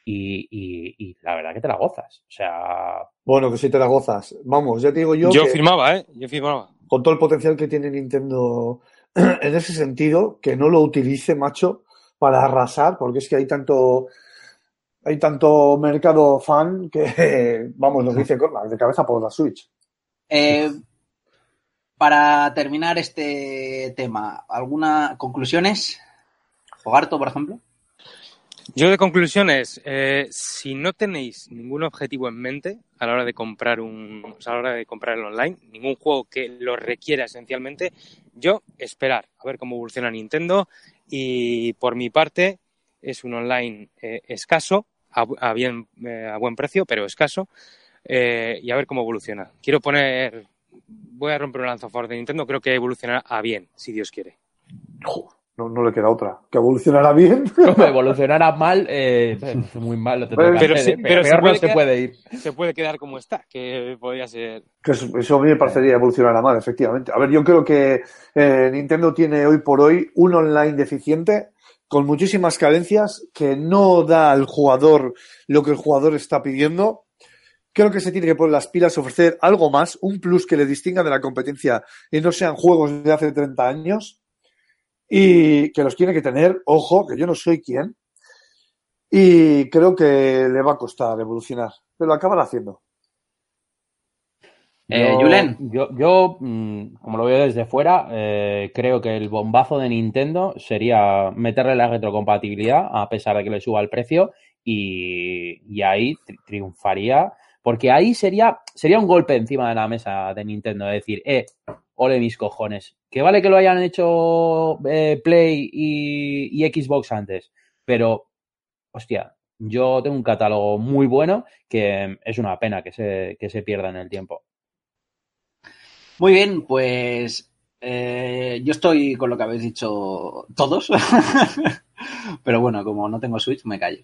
Y, y- y la verdad que te la gozas. O sea, Bueno, que si te la gozas. Vamos, ya te digo yo, Yo que firmaba, ¿eh? Yo firmaba. con todo el potencial que tiene Nintendo en ese sentido, que no lo utilice, macho, para arrasar, porque es que hay tanto hay tanto mercado fan que, vamos, que dice Cormac, de cabeza por la Switch. Eh, para terminar este tema, ¿alguna conclusiones? Jogarto, por ejemplo. Yo de conclusiones, eh, si no tenéis ningún objetivo en mente a la hora de comprar un, a la hora de comprar el online, ningún juego que lo requiera esencialmente, yo esperar a ver cómo evoluciona Nintendo y por mi parte es un online eh, escaso, a, bien, eh, a buen precio, pero escaso, eh, y a ver cómo evoluciona. Quiero poner, voy a romper un favor de Nintendo, creo que evolucionará a bien, si Dios quiere. Jo, no, no le queda otra. Que evolucionará bien. como evolucionara mal, eh, muy mal lo tendrá que Pero hacer, sí- ¿eh? pero se Peor no puede se quedar- puede ir. Se puede quedar como está, que podría ser Que eso, eso a mí me parecería evolucionar mal, efectivamente. A ver, yo creo que eh, Nintendo tiene hoy por hoy un online deficiente con muchísimas carencias que no da al jugador lo que el jugador está pidiendo, Creo que se tiene que poner las pilas, ofrecer algo más, un plus que le distinga de la competencia y no sean juegos de hace 30 años y que los tiene que tener, ojo, que yo no soy quien, y creo que le va a costar evolucionar, pero lo acaban haciendo. Eh, Yo- Julen. Yo, yo, mm, como lo veo desde fuera, eh, creo que el bombazo de Nintendo sería meterle la retrocompatibilidad, a pesar de que le suba el precio, y, y ahí tri- triunfaría, porque ahí sería, sería un golpe encima de la mesa de Nintendo, de decir, eh, ole mis cojones, que vale que lo hayan hecho eh, Play y, Xbox antes, pero, hostia, yo tengo un catálogo muy bueno que es una pena que se, que se pierda en el tiempo. Muy bien, pues eh, yo estoy con lo que habéis dicho todos, pero bueno, como no tengo Switch, me callo.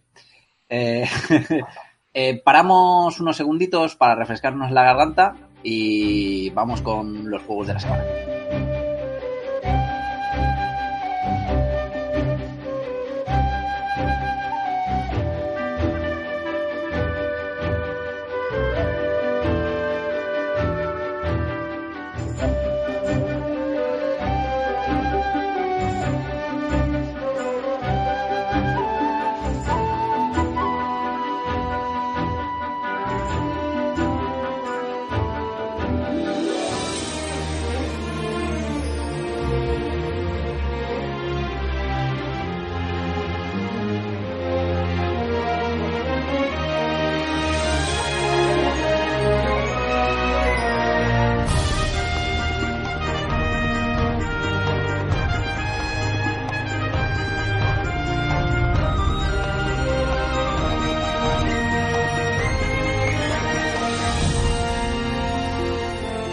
Eh, paramos unos segunditos para refrescarnos la garganta y vamos con los juegos de la semana.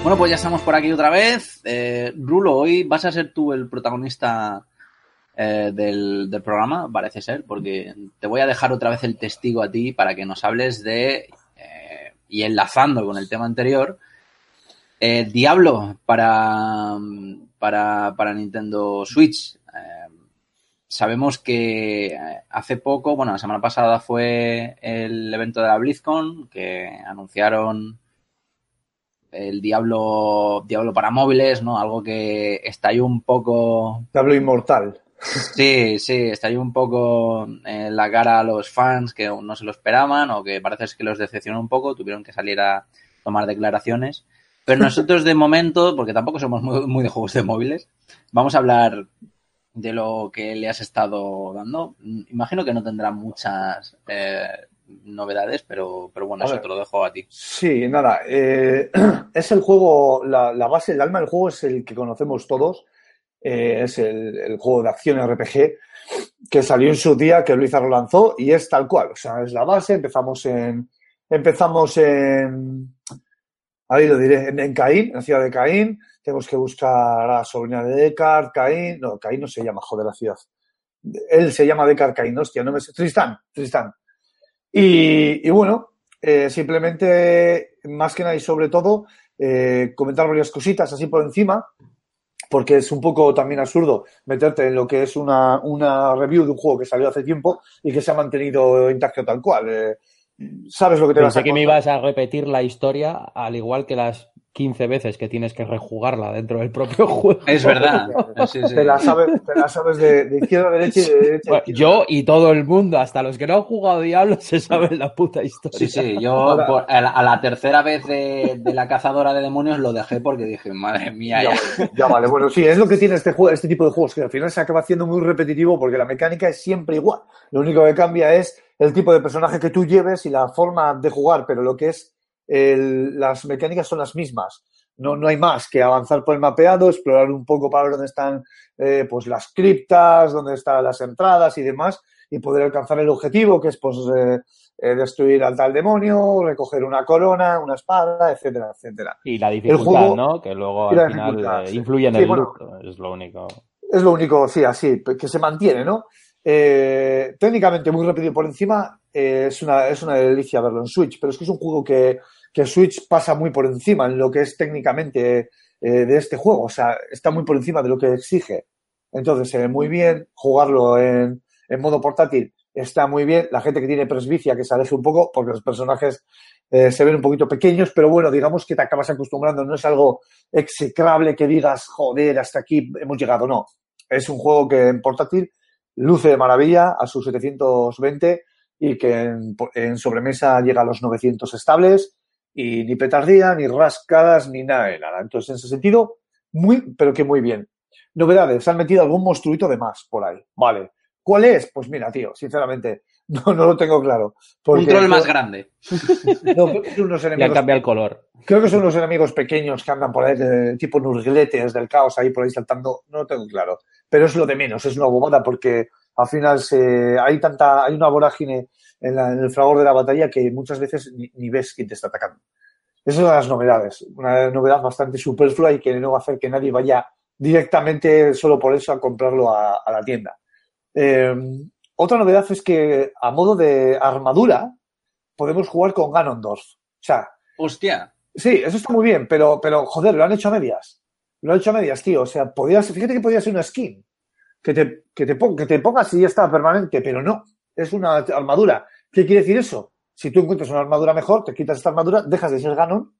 Bueno, pues ya estamos por aquí otra vez. Eh, Rulo, hoy vas a ser tú el protagonista eh, del, programa, parece ser, porque te voy a dejar otra vez el testigo a ti para que nos hables de, eh, y enlazando con el tema anterior, eh, Diablo para, para, para Nintendo Switch. Sabemos que hace poco, bueno, la semana pasada fue el evento de la BlizzCon, que anunciaron el Diablo, Diablo para móviles, ¿no? Algo que estalló un poco Diablo Inmortal. Sí, sí, estalló un poco en la cara a los fans que no se lo esperaban o que parece que los decepcionó un poco, tuvieron que salir a tomar declaraciones. Pero nosotros de momento, porque tampoco somos muy, muy de juegos de móviles, vamos a hablar de lo que le has estado dando. Imagino que no tendrá muchas eh, novedades, pero, pero bueno, A eso ver. te lo dejo a ti. Sí, nada. eh, es el juego, la, la base, el alma del juego es el que conocemos todos. eh, es el, el juego de acción RPG que salió en su día, que Blizzard lo lanzó y es tal cual. O sea, es la base. Empezamos en. Empezamos en. Ahí lo diré, en, en Caín, en la ciudad de Caín. Tenemos que buscar a la sobrina de Deckard, Caín. No, Caín no se llama, joder, la ciudad. Él se llama Deckard Caín, hostia, no me sé. Tristán, Tristán. Y, y bueno, eh, simplemente, más que nada y sobre todo, eh, comentar varias cositas así por encima, porque es un poco también absurdo meterte en lo que es una, una review de un juego que salió hace tiempo y que se ha mantenido intacto tal cual. Eh, ¿Sabes lo que te vas Pensé a que me ibas a repetir la historia al igual que las 15 veces que tienes que rejugarla dentro del propio juego. Es verdad. Sí, sí. Te la sabes, te la sabes de, de izquierda a derecha y de derecha Bueno, yo y todo el mundo, hasta los que no han jugado Diablo, se saben la puta historia. Sí, sí, yo por- a, la, a la tercera vez de, de la cazadora de demonios lo dejé porque dije, madre mía, Ya ya vale. Bueno, sí, es lo que tiene este juego, este tipo de juegos, que al final se acaba haciendo muy repetitivo porque la mecánica es siempre igual. Lo único que cambia es el tipo de personaje que tú lleves y la forma de jugar, pero lo que es el- las mecánicas son las mismas. No, no hay más que avanzar por el mapeado, explorar un poco para ver dónde están eh, pues las criptas, dónde están las entradas y demás, y poder alcanzar el objetivo, que es pues eh, eh, destruir al tal demonio, recoger una corona, una espada, etcétera, etcétera. Y la dificultad, juego- ¿no? Que luego al final sí. influye en Sí, el bueno. look, es lo único. Es lo único, sí, así, que se mantiene, ¿no? Técnicamente muy repetido por encima, es, una, es una delicia verlo en Switch, pero es que es un juego que, que Switch pasa muy por encima en lo que es técnicamente eh, de este juego, o sea, está muy por encima de lo que exige. Entonces, se ve muy bien jugarlo en, en modo portátil, está muy bien. La gente que tiene presbicia que se aleje un poco porque los personajes eh, se ven un poquito pequeños, pero bueno, digamos que te acabas acostumbrando. No es algo execrable que digas, joder, hasta aquí hemos llegado. No. Es un juego que en portátil luce de maravilla a sus 720 y que en, en sobremesa llega a los 900 estables y ni petardía, ni rascadas, ni nada de nada. Entonces, en ese sentido, muy, pero que muy bien. Novedades, han metido algún monstruito de más por ahí. Vale. ¿Cuál es? Pues mira, tío, sinceramente, no, no lo tengo claro. Un troll más grande. No, creo que son unos enemigos, cambiado el color. creo que son unos enemigos pequeños que andan por ahí, de- tipo nurgletes del caos ahí por ahí saltando. No lo tengo claro. Pero es lo de menos, es una bobada porque al final se, hay tanta, hay una vorágine en, la- en el fragor de la batalla que muchas veces ni, ni ves quién te está atacando. Esa es una de las novedades, una novedad bastante superflua y que no va a hacer que nadie vaya directamente solo por eso a comprarlo a, a la tienda. Eh, otra novedad es que a modo de armadura podemos jugar con Ganondorf. O sea, Hostia. sí, eso está muy bien, pero, pero joder, lo han hecho a medias. Lo han hecho a medias, tío. O sea, podías, fíjate que podía ser una skin que te, que te, que te pongas y ya está permanente, pero no. Es una armadura. ¿Qué quiere decir eso? Si tú encuentras una armadura mejor, te quitas esta armadura, dejas de ser Ganon,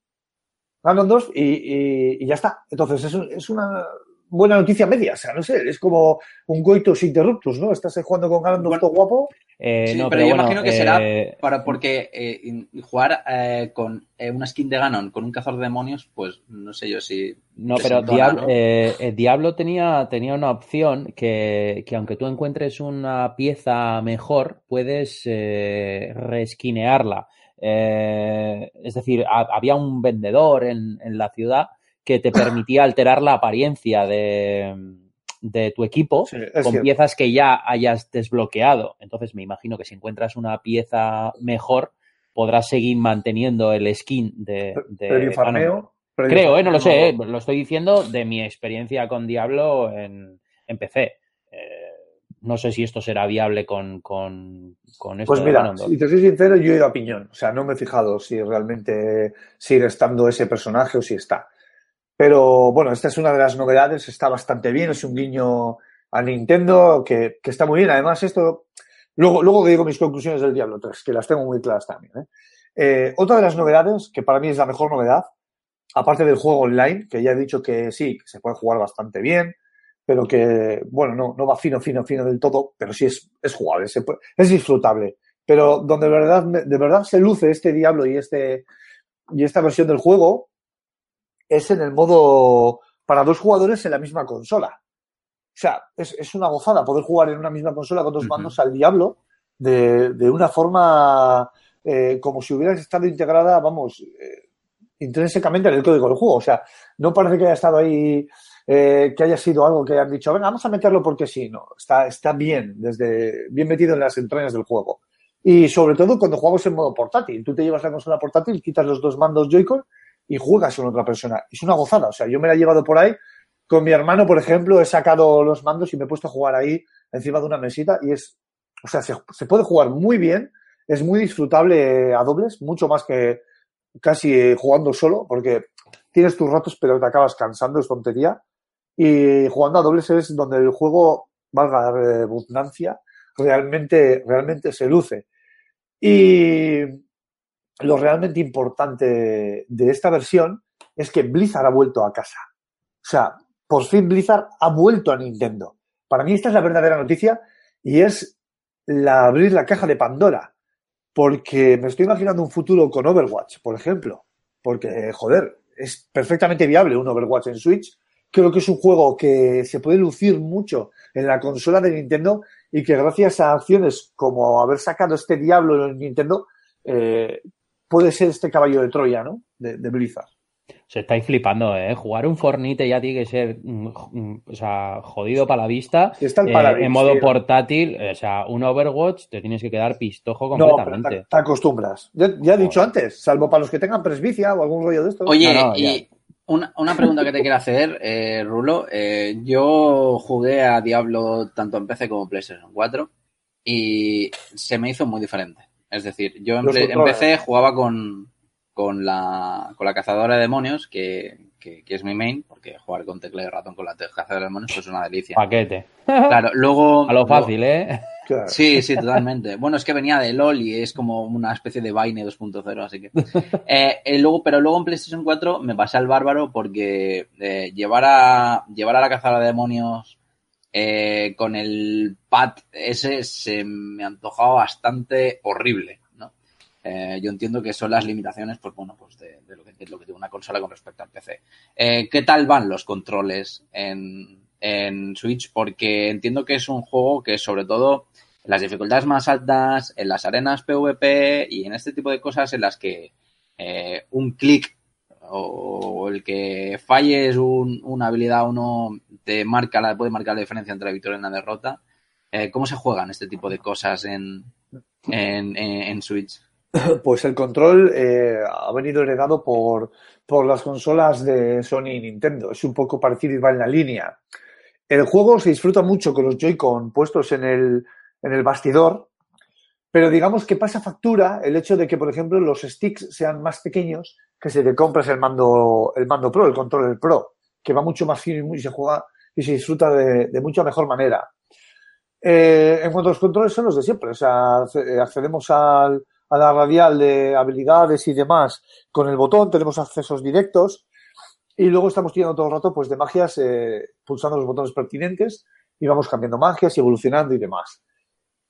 Ganondorf y, y, y ya está. Entonces, es, es una buena noticia media. O sea, no sé, es como un coitus interruptus, ¿no? Estás jugando con Ganondorf Bueno. todo guapo. Eh, Sí, no, pero yo bueno, imagino que será eh, Para, porque eh, jugar eh, con eh, una skin de Ganon con un cazador de demonios, pues no sé yo si. No, pero Diablo, ¿no? Diablo tenía, tenía una opción que, que aunque tú encuentres una pieza mejor, puedes eh, reskinearla. Eh, es decir, ha- había un vendedor en, en la ciudad que te permitía alterar la apariencia de, de tu equipo Sí, con cierto. piezas que ya hayas desbloqueado. Entonces me imagino que si encuentras una pieza mejor, podrás seguir manteniendo el skin de, de Previo farmeo. previo Creo, ¿eh? No lo sé, ¿eh? lo estoy diciendo de mi experiencia con Diablo en, en PC. Eh, no sé si esto será viable con, con, con esto Pues mira, si te soy sincero, yo he ido a piñón. O sea, no me he fijado si realmente sigue estando ese personaje o si está. Pero bueno, esta es una de las novedades, está bastante bien, es un guiño a Nintendo que, que está muy bien. Además, esto, luego, luego digo mis conclusiones del Diablo 3, que las tengo muy claras también. ¿eh? Eh, otra de las novedades, que para mí es la mejor novedad, aparte del juego online, que ya he dicho que sí, que se puede jugar bastante bien, pero que, bueno, no, no va fino, fino, fino del todo, pero sí es, es jugable, se puede- es disfrutable. Pero donde de verdad, de verdad se luce este Diablo y, este, y esta versión del juego es en el modo para dos jugadores en la misma consola. O sea, es, es una gozada poder jugar en una misma consola con dos mandos al Diablo de, de una forma eh, como si hubiera estado integrada, vamos, eh, intrínsecamente en el código del juego. O sea, no parece que haya estado ahí, eh, que haya sido algo que hayan dicho, venga, vamos a meterlo porque sí. No, está, está bien, desde, bien metido en las entrañas del juego. Y sobre todo cuando jugamos en modo portátil. Tú te llevas la consola portátil, quitas los dos mandos Joy-Con y juegas con otra persona. Es una gozada. O sea, yo me la he llevado por ahí. Con mi hermano, por ejemplo, he sacado los mandos y me he puesto a jugar ahí encima de una mesita y es, o sea, se, se puede jugar muy bien, es muy disfrutable a dobles, mucho más que casi jugando solo, porque tienes tus ratos pero te acabas cansando, es tontería. Y jugando a dobles es donde el juego, valga la redundancia, realmente, realmente se luce. Y lo realmente importante de esta versión es que Blizzard ha vuelto a casa. O sea, por fin Blizzard ha vuelto a Nintendo. Para mí esta es la verdadera noticia y es abrir la caja de Pandora. Porque me estoy imaginando un futuro con Overwatch, por ejemplo. Porque, joder, es perfectamente viable un Overwatch en Switch. Creo que es un juego que se puede lucir mucho en la consola de Nintendo y que gracias a acciones como haber sacado este Diablo en Nintendo, eh, puede ser este caballo de Troya, ¿no? De, de Blizzard. Se estáis flipando, ¿eh? Jugar un Fornite ya tiene que ser mm, mm, o sea, jodido para la vista. Está el Eh, en modo sí. portátil, o sea, un Overwatch te tienes que quedar pistojo No, pero completamente. te, te acostumbras. Ya, ya he dicho antes, salvo para los que tengan presbicia o algún rollo de esto. Oye, No, no, y una, una pregunta que te quiero hacer, eh, Rulo. Eh, yo jugué a Diablo tanto en PC como en PlayStation 4 y se me hizo muy diferente. Es decir, yo controles. PC jugaba con, con, la, con la cazadora de demonios, que, que, que es mi main, porque jugar con tecla y ratón con la tecla de manos pues es una delicia. Paquete. Claro, luego... A lo luego- fácil, ¿eh? Claro. Sí, sí, totalmente. Bueno, es que venía de LOL y es como una especie de Vine 2.0, así que. Eh, eh, luego, pero luego en PlayStation 4 me pasé al bárbaro porque eh, llevar, a, llevar a la cazadora de demonios eh, con el pad ese se me antojaba bastante horrible, ¿no? Eh, yo entiendo que son las limitaciones, pues bueno, pues de, lo que tiene una consola con respecto al PC. Eh, ¿Qué tal van los controles en, en Switch? Porque entiendo que es un juego que sobre todo en las dificultades más altas, en las arenas PvP y en este tipo de cosas en las que eh, un clic o el que falles un- una habilidad o no te marca la, puede marcar la diferencia entre la victoria y la derrota. Eh, ¿Cómo se juegan este tipo de cosas en, en, Switch? Pues el control eh, ha venido heredado por, por las consolas de Sony y Nintendo. Es un poco parecido y va en la línea. El juego se disfruta mucho con los Joy-Con puestos en el, en el bastidor, pero digamos que pasa factura el hecho de que, por ejemplo, los sticks sean más pequeños que si te compras el mando, el mando Pro, el control Pro, que va mucho más fino y se juega y se disfruta de, de mucha mejor manera. Eh, en cuanto a los controles son los de siempre, o sea, acce- accedemos al, a la radial de habilidades y demás con el botón, tenemos accesos directos y luego estamos tirando todo el rato pues de magias eh, pulsando los botones pertinentes y vamos cambiando magias y evolucionando y demás.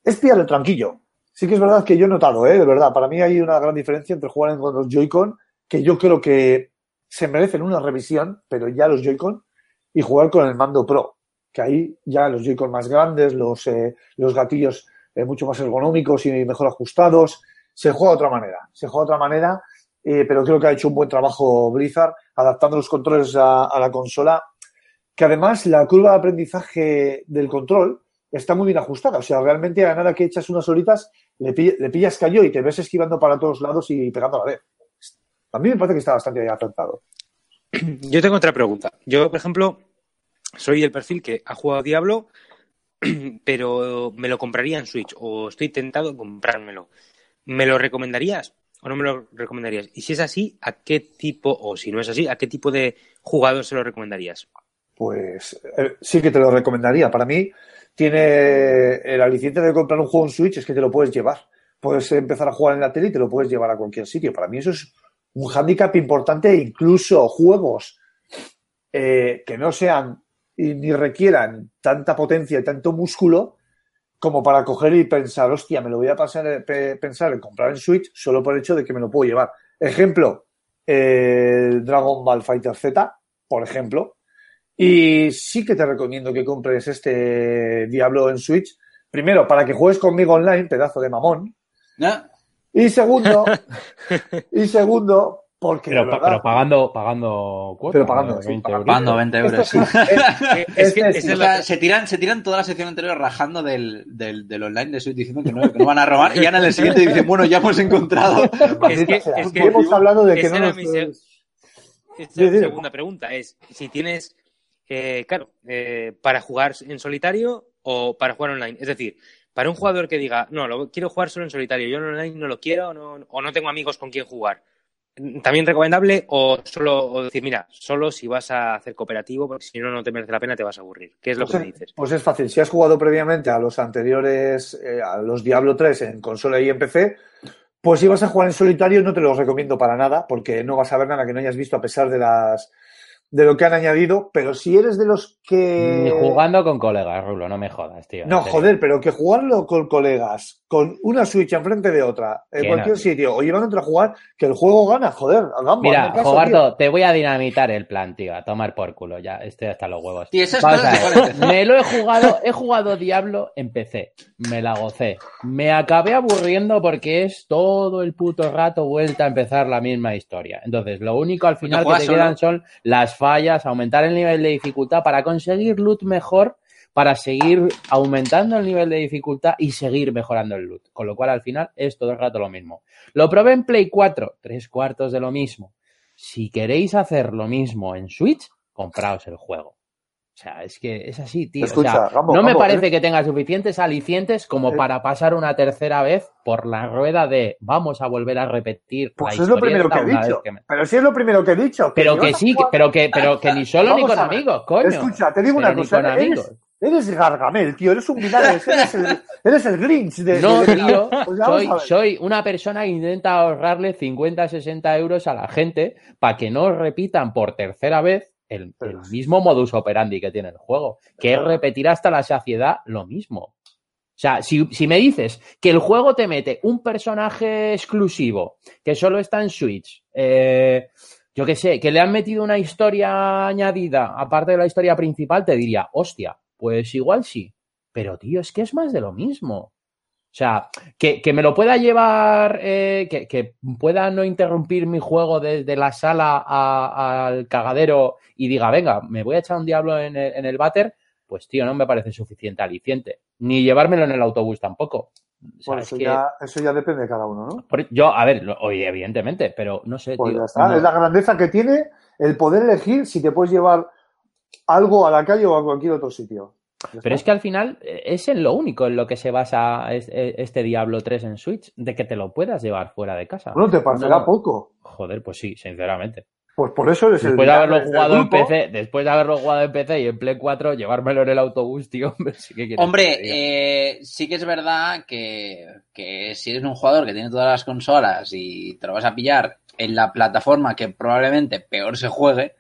Es pillarle tranquillo. Sí que es verdad que yo he notado, ¿eh? de verdad, para mí hay una gran diferencia entre jugar con los Joy-Con, que yo creo que se merecen una revisión, pero ya los Joy-Con, y jugar con el mando Pro, que ahí ya los Joy-Con más grandes, los, eh, los gatillos eh, mucho más ergonómicos y mejor ajustados, se juega de otra manera, se juega de otra manera, eh, pero creo que ha hecho un buen trabajo Blizzard adaptando los controles a, a la consola, que además la curva de aprendizaje del control está muy bien ajustada, o sea, realmente a nada que echas unas horitas le, pill- le pillas cayó y te ves esquivando para todos lados y pegando a la vez. A mí me parece que está bastante acertado. Yo tengo otra pregunta. Yo, por ejemplo, soy el perfil que ha jugado Diablo, pero me lo compraría en Switch o estoy tentado a comprármelo. ¿Me lo recomendarías o no me lo recomendarías? Y si es así, ¿a qué tipo, o si no es así, a qué tipo de jugador se lo recomendarías? Pues eh, sí que te lo recomendaría. Para mí tiene el aliciente de comprar un juego en Switch es que te lo puedes llevar. Puedes empezar a jugar en la tele y te lo puedes llevar a cualquier sitio. Para mí eso es un hándicap importante, incluso juegos eh, que no sean y ni requieran tanta potencia y tanto músculo como para coger y pensar, hostia, me lo voy a pasar, pe- pensar en comprar en Switch solo por el hecho de que me lo puedo llevar. Ejemplo, el Dragon Ball Fighter Z, por ejemplo. Y sí que te recomiendo que compres este Diablo en Switch. Primero, para que juegues conmigo online, pedazo de mamón. Y segundo, y segundo, porque Pero, verdad, pero pagando, pagando cuota. Pero pagando, ¿no? sí, 20 pagando. Pagando euritos. 20 euros. Es- es que es la- se tiran, se tiran toda la sección anterior rajando del, del, del online de Switch diciendo que no, que no van a robar y ya en el siguiente dicen, bueno, ya hemos encontrado. Es que- es que- hemos hablado de que no nos... se- Esa Sí, es la sí. segunda pregunta es si tienes, eh, claro, eh, para jugar en solitario o para jugar online. Es decir, para un jugador que diga, no, lo quiero jugar solo en solitario, yo en online no lo quiero no- o no tengo amigos con quien jugar. ¿También recomendable o solo o decir, mira, solo si vas a hacer cooperativo, porque si no, no te merece la pena, te vas a aburrir? ¿Qué es lo que Pues me es- dices? Pues es fácil. Si has jugado previamente a los anteriores, eh, a los Diablo 3 en consola y en PC, pues si vas a jugar en solitario no te los recomiendo para nada, porque no vas a ver nada que no hayas visto a pesar de las de lo que han añadido. Pero si eres de los que Ni jugando con colegas, Rulo, no me jodas, tío. No, joder, pero que jugarlo con colegas, con una Switch enfrente de otra, en cualquier no. sitio, o llevándote a jugar, que el juego gana, joder, hagamos. Mira, caso, Jogarto, te voy a dinamitar el plan, tío, a tomar por culo, ya estoy hasta los huevos. Y esas cosas me lo he jugado, he jugado Diablo en PC, me la gocé, me acabé aburriendo porque es todo el puto rato vuelta a empezar la misma historia. Entonces, lo único al final que te solo. quedan son las fallas, aumentar el nivel de dificultad para conseguir loot mejor, para seguir aumentando el nivel de dificultad y seguir mejorando el loot. Con lo cual, al final, es todo el rato lo mismo. Lo probé en Play 4, tres cuartos de lo mismo. Si queréis hacer lo mismo en Switch, compraos el juego. O sea, es que es así, tío. Escucha, o sea, no me parece eh. que tenga suficientes alicientes como Eh. para pasar una tercera vez por la rueda de vamos a volver a repetir Pues la es lo primero que he dicho. que me- Pero sí es lo primero que he dicho. Pero que sí, jugar- pero que, pero que ni solo ni con amigos, coño. Escucha, te digo Pero una cosa. Eres, Gargamel, tío. Eres un Vinales. Eres el, eres el Grinch de. No, de- tío, Pues soy, soy una persona que intenta ahorrarle 50, 60 euros a la gente para que no repitan por tercera vez el, el mismo modus operandi que tiene el juego, que es repetir hasta la saciedad lo mismo. O sea, si, si me dices que el juego te mete un personaje exclusivo que solo está en Switch, eh, yo qué sé, que le han metido una historia añadida aparte de la historia principal, te diría, hostia, pues igual sí. Pero, tío, es que es más de lo mismo. O sea, que, que me lo pueda llevar, eh, que, que pueda no interrumpir mi juego desde la sala a- al cagadero y diga, venga, me voy a echar un diablo en el, en el váter, pues tío, no me parece suficiente aliciente. Ni llevármelo en el autobús tampoco. O sea, Bueno, es eso, que- ya, eso ya depende de cada uno, ¿no? por- yo, a ver, oye, evidentemente, pero no sé, Pues tío. ya está. no- Es la grandeza que tiene el poder elegir si te puedes llevar algo a la calle o a cualquier otro sitio. Pero es que al final eh, es en lo único en lo que se basa es- eh, este Diablo 3 en Switch, de que te lo puedas llevar fuera de casa. Bueno, te No. poco. Joder, pues sí, sinceramente. Pues por eso eres el. Después de haberlo jugado en. PC, después de haberlo jugado en PC y en Play 4, llevármelo en el autobús, tío, hombre, sí que Hombre, eh, sí que es verdad que, que si eres un jugador que tiene todas las consolas y te lo vas a pillar en la plataforma que probablemente peor se juegue,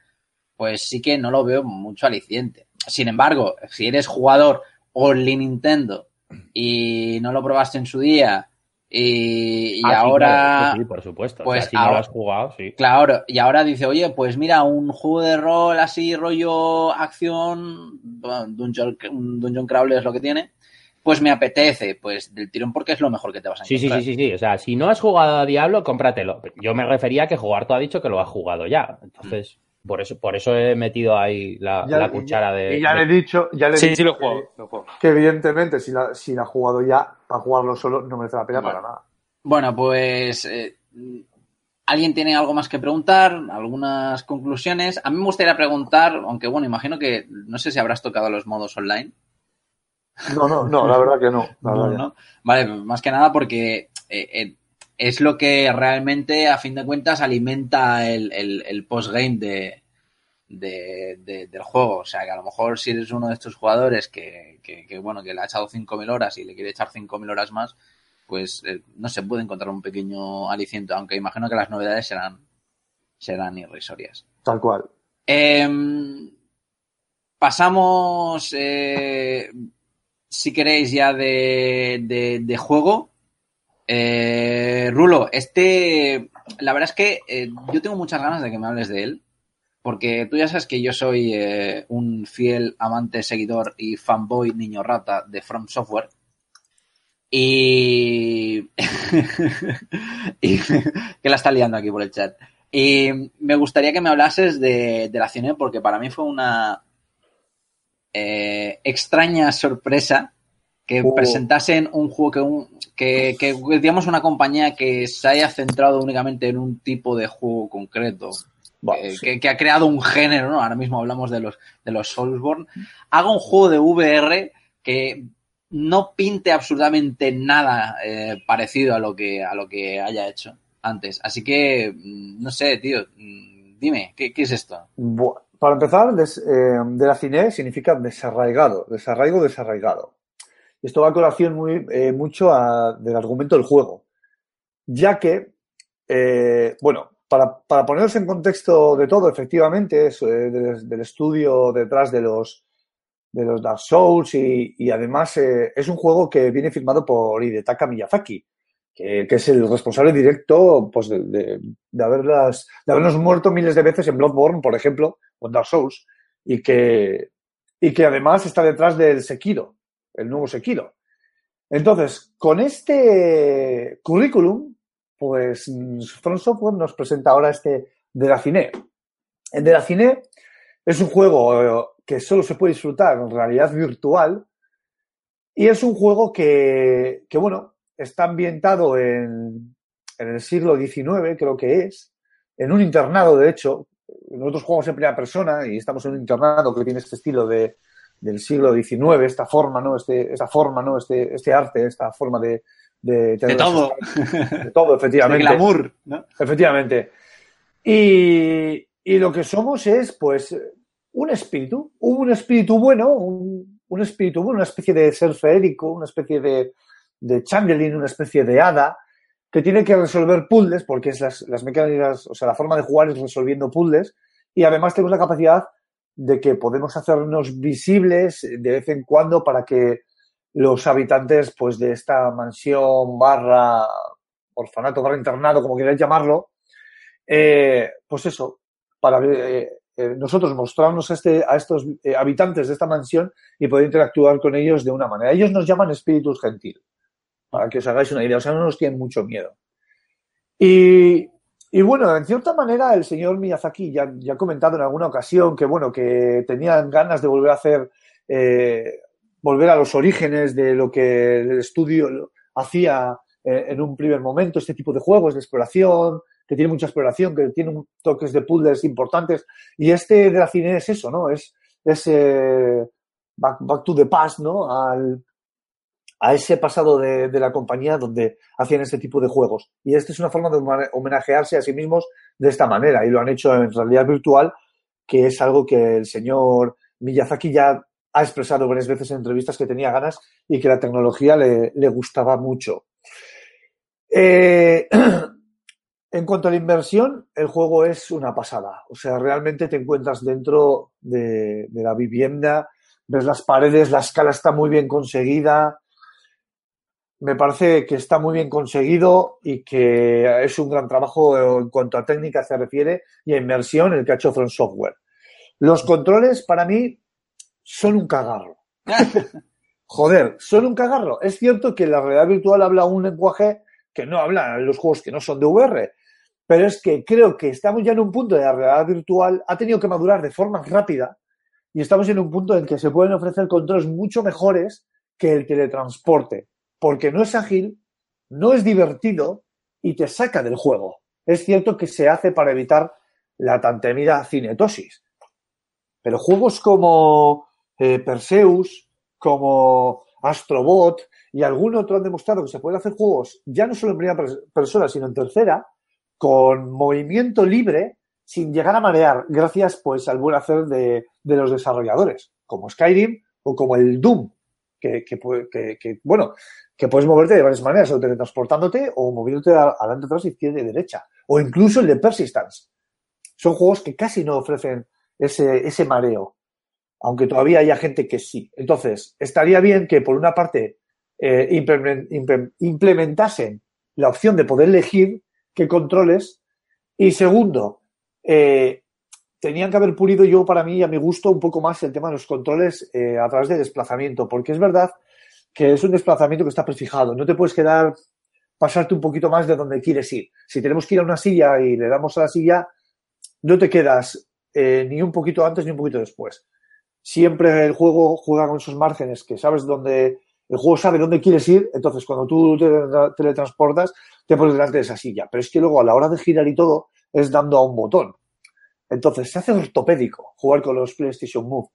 pues sí que no lo veo mucho aliciente. Sin embargo, si eres jugador only Nintendo y no lo probaste en su día y, y Ah, ahora... sí, por supuesto. pues o sea, si no lo has jugado, sí. Claro, y ahora dice, oye, pues mira, un juego de rol así, rollo acción, Dungeon, un Dungeon Crawler es lo que tiene, pues me apetece, pues del tirón porque es lo mejor que te vas a Sí, sí, encontrar. sí, sí, sí. O sea, si no has jugado a Diablo, cómpratelo. Yo me refería a que jugar tú ha dicho que lo has jugado ya. Entonces, por eso, por eso he metido ahí la, Ya- la cuchara de. Y ya de- le he dicho, ya le he Sí, dicho sí lo que- juego. Lo juego. Que, evidentemente, si la, si la ha jugado ya, para jugarlo solo no merece la pena para nada. Bueno, pues eh, ¿alguien tiene algo más que preguntar? ¿Algunas conclusiones? A mí me gustaría preguntar, aunque bueno, imagino que no sé si habrás tocado los modos online. No, no, no, la verdad que no. La No, verdad que ¿no? Vale, más que nada porque eh, eh, es lo que realmente, a fin de cuentas, alimenta el, el, el postgame de, de, de- del juego. O sea, que a lo mejor si eres uno de estos jugadores que, que, que, bueno, que le ha echado 5.000 horas y le quiere echar 5.000 horas más, pues eh, no se puede encontrar un pequeño aliciente, aunque imagino que las novedades serán, serán irrisorias. Tal cual. Em, pasamos, eh, si queréis, ya de, de- de juego. Eh, Rulo, este, la verdad es que eh, yo tengo muchas ganas de que me hables de él, porque tú ya sabes que yo soy eh, un fiel amante, seguidor y fanboy niño rata de From Software. Y, y que la está liando aquí por el chat. Y me gustaría que me hablases de, de la cine porque para mí fue una eh, extraña sorpresa que Oh. presentasen un juego que, un, que, que, digamos, una compañía que se haya centrado únicamente en un tipo de juego concreto, eh, sí. que, que ha creado un género, ¿no? Ahora mismo hablamos de los, de los Soulsborne, haga un juego de VR que no pinte absolutamente nada eh, parecido a lo que a lo que haya hecho antes. Así que, mm, no sé, tío, mm, dime, ¿qué, qué es esto? Para empezar, des- eh, de la cine significa desarraigado, desarraigo, desarraigado. Esto va a colación muy, eh, mucho del argumento del juego, ya que, eh, bueno, para, para poneros en contexto de todo, efectivamente, es, eh, del, estudio detrás de los, de los Dark Souls y, además es un juego que viene firmado por Hidetaka Miyazaki, que, es el responsable directo pues, de, de, de haberlas, de habernos muerto miles de veces en Bloodborne, por ejemplo, o en Dark Souls, y que, y que además está detrás del Sekiro, el nuevo Sekiro. Entonces, con este currículum, pues From Software nos presenta ahora este de la Cine. El de la Cine es un juego eh, que solo se puede disfrutar en realidad virtual y es un juego que, que bueno, está ambientado en, en el siglo XIX, creo que es, en un internado, de hecho, nosotros jugamos en primera persona y estamos en un internado que tiene este estilo de, del siglo XIX, esta forma, ¿no? Este, esta forma, ¿no? Este, este arte, esta forma de, de, de todo. De todo, efectivamente. De glamour, ¿no? Efectivamente. Y, y, lo que somos es, pues, un espíritu, un espíritu bueno, un, un espíritu bueno, una especie de ser feérico, una especie de, de changeling, una especie de hada, que tiene que resolver puzzles, porque es las, las mecánicas, o sea, la forma de jugar es resolviendo puzzles, y además tenemos la capacidad de que podemos hacernos visibles de vez en cuando para que los habitantes pues de esta mansión barra orfanato barra internado como queráis llamarlo eh, pues eso para eh, eh, nosotros mostrarnos a, este, a estos habitantes de esta mansión y poder interactuar con ellos de una manera. Ellos nos llaman espíritus gentil para que os hagáis una idea. O sea no nos tienen mucho miedo. Y, y bueno, en cierta manera el señor Miyazaki ya, ya, ha comentado en alguna ocasión que bueno, que tenían ganas de volver a hacer, eh, volver a los orígenes de lo que el estudio hacía eh, en un primer momento, este tipo de juegos de exploración, que tiene mucha exploración, que tiene toques de puzzles importantes. Y este de la cine es eso, ¿no? Es, es eh, back, back, to the past, ¿no? Al, a ese pasado de, la compañía donde hacían este tipo de juegos. Y esta es una forma de homenajearse a sí mismos de esta manera. Y lo han hecho en realidad virtual, que es algo que el señor Miyazaki ya ha expresado varias veces en entrevistas que tenía ganas y que la tecnología le, le gustaba mucho. Eh, en cuanto a la inversión, el juego es una pasada. O sea, realmente te encuentras dentro de, de la vivienda, ves las paredes, la escala está muy bien conseguida, me parece que está muy bien conseguido y que es un gran trabajo en cuanto a técnica se refiere y a inversión el que ha hecho From Software. Los controles para mí son un cagarro. Joder, son un cagarro. Es cierto que la realidad virtual habla un lenguaje que no hablan los juegos que no son de VR, pero es que creo que estamos ya en un punto de la realidad virtual, ha tenido que madurar de forma rápida y estamos en un punto en que se pueden ofrecer controles mucho mejores que el teletransporte porque no es ágil, no es divertido y te saca del juego. Es cierto que se hace para evitar la tan temida cinetosis. Pero juegos como eh, Perseus, como Astrobot y algún otro han demostrado que se pueden hacer juegos ya no solo en primera persona, sino en tercera, con movimiento libre, sin llegar a marear, gracias pues al buen hacer de, de los desarrolladores, como Skyrim o como el Doom, que, que, que, que, bueno, que puedes moverte de varias maneras, o teletransportándote o moviéndote adelante, atrás, izquierda y derecha. O incluso el de Persistence. Son juegos que casi no ofrecen ese, ese mareo, aunque todavía haya gente que sí. Entonces, estaría bien que por una parte eh, implementasen la opción de poder elegir qué controles y segundo, eh, tenían que haber pulido yo para mí y a mi gusto un poco más el tema de los controles eh, a través de desplazamiento, porque es verdad que es un desplazamiento que está prefijado. No te puedes quedar, pasarte un poquito más de donde quieres ir. Si tenemos que ir a una silla y le damos a la silla, no te quedas eh, ni un poquito antes ni un poquito después. Siempre el juego juega con esos márgenes que sabes dónde, el juego sabe dónde quieres ir, entonces cuando tú te teletransportas, te pones delante de esa silla. Pero es que luego a la hora de girar y todo, es dando a un botón. Entonces se hace ortopédico jugar con los PlayStation Move.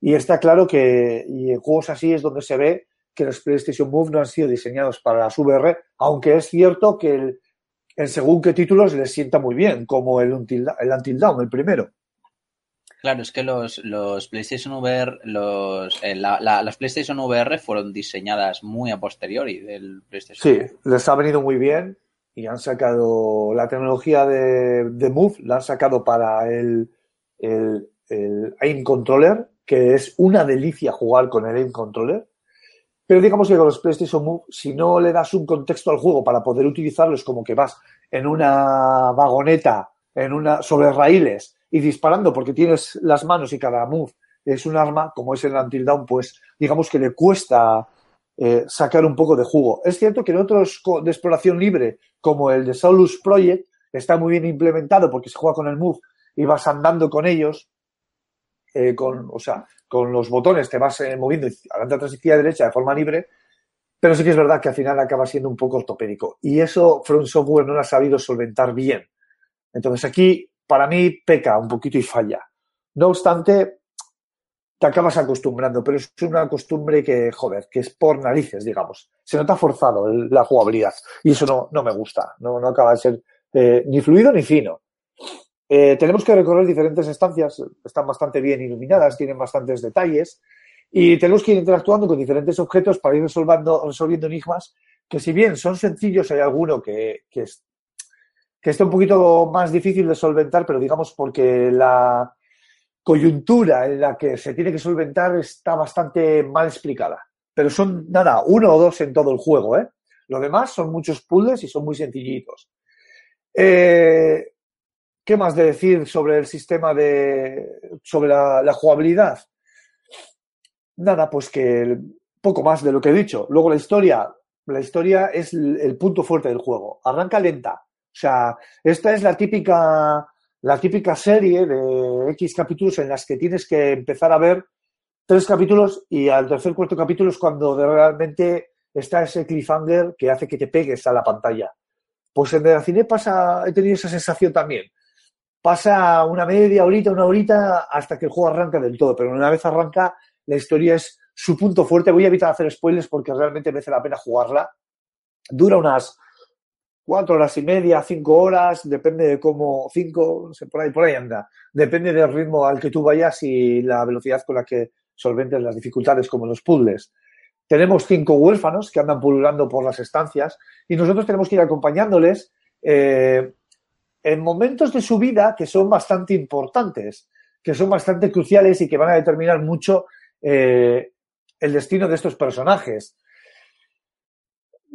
Y está claro que y en juegos así es donde se ve que los PlayStation Move no han sido diseñados para las VR, aunque es cierto que el, en según qué títulos les sienta muy bien, como el Until, el Until Dawn, el primero. Claro, es que los, los PlayStation VR, los, eh, la, la, las PlayStation VR fueron diseñadas muy a posteriori del PlayStation. Sí, les ha venido muy bien y han sacado la tecnología de, de Move, la han sacado para el, el, Aim Controller, que es una delicia jugar con el Aim Controller. Pero digamos que con los PlayStation Move, si no le das un contexto al juego para poder utilizarlos como que vas en una vagoneta, en una, sobre raíles y disparando porque tienes las manos y cada move es un arma, como es el Until Dawn, pues digamos que le cuesta eh, sacar un poco de jugo. Es cierto que en otros de exploración libre, como el de Solus Project, está muy bien implementado porque se juega con el move y vas andando con ellos, eh, con, o sea, con los botones te vas eh, moviendo adelante, atrás, izquierda, derecha de forma libre, pero sí que es verdad que al final acaba siendo un poco ortopédico. Y eso Front Software no lo ha sabido solventar bien. Entonces aquí para mí peca un poquito y falla. No obstante, te acabas acostumbrando, pero es una costumbre que, joder, que es por narices, digamos. Se nota forzado la jugabilidad y eso no, no me gusta, no, no acaba de ser eh, ni fluido ni fino. Eh, tenemos que recorrer diferentes estancias, están bastante bien iluminadas, tienen bastantes detalles y tenemos que ir interactuando con diferentes objetos para ir resolviendo, enigmas que si bien son sencillos, hay alguno que, que, es, que está un poquito más difícil de solventar, pero digamos porque la coyuntura en la que se tiene que solventar está bastante mal explicada. Pero son, nada, uno o dos en todo el juego, ¿eh? Lo demás son muchos puzzles y son muy sencillitos. Eh, ¿Qué más de decir sobre el sistema de. sobre la, jugabilidad? Nada, pues que poco más de lo que he dicho. Luego la historia. La historia es el, el punto fuerte del juego. Arranca lenta. O sea, esta es la típica. La típica serie de X capítulos en las que tienes que empezar a ver tres capítulos y al tercer cuarto capítulo es cuando realmente está ese cliffhanger que hace que te pegues a la pantalla. Pues en el cine pasa, he tenido esa sensación también. Pasa una media horita, una horita, hasta que el juego arranca del todo, pero una vez arranca, la historia es su punto fuerte. Voy a evitar hacer spoilers porque realmente merece la pena jugarla. Dura unas cuatro horas y media, cinco horas, depende de cómo, cinco, no sé, por ahí, por ahí anda. Depende del ritmo al que tú vayas y la velocidad con la que solventes las dificultades, como los puzzles. Tenemos cinco huérfanos que andan pululando por las estancias y nosotros tenemos que ir acompañándoles eh, en momentos de su vida que son bastante importantes, que son bastante cruciales y que van a determinar mucho eh, el destino de estos personajes.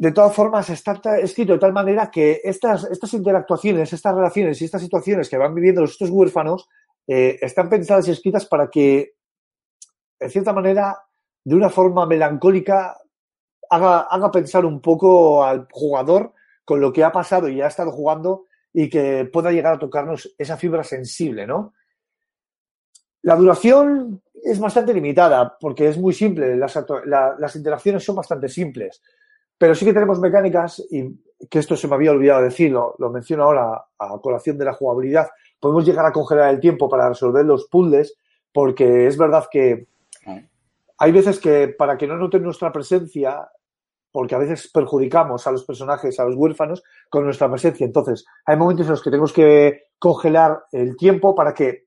De todas formas, está escrito de tal manera que estas, estas interactuaciones, estas relaciones y estas situaciones que van viviendo estos huérfanos eh, están pensadas y escritas para que, en cierta manera, de una forma melancólica, haga, haga pensar un poco al jugador con lo que ha pasado y ha estado jugando y que pueda llegar a tocarnos esa fibra sensible, ¿no? La duración es bastante limitada porque es muy simple, las, la, las interacciones son bastante simples, pero sí que tenemos mecánicas, y que esto se me había olvidado decirlo, lo menciono ahora a colación de la jugabilidad, podemos llegar a congelar el tiempo para resolver los puzzles, porque es verdad que hay veces que para que no noten nuestra presencia, porque a veces perjudicamos a los personajes, a los huérfanos, con nuestra presencia. Entonces, hay momentos en los que tenemos que congelar el tiempo para que,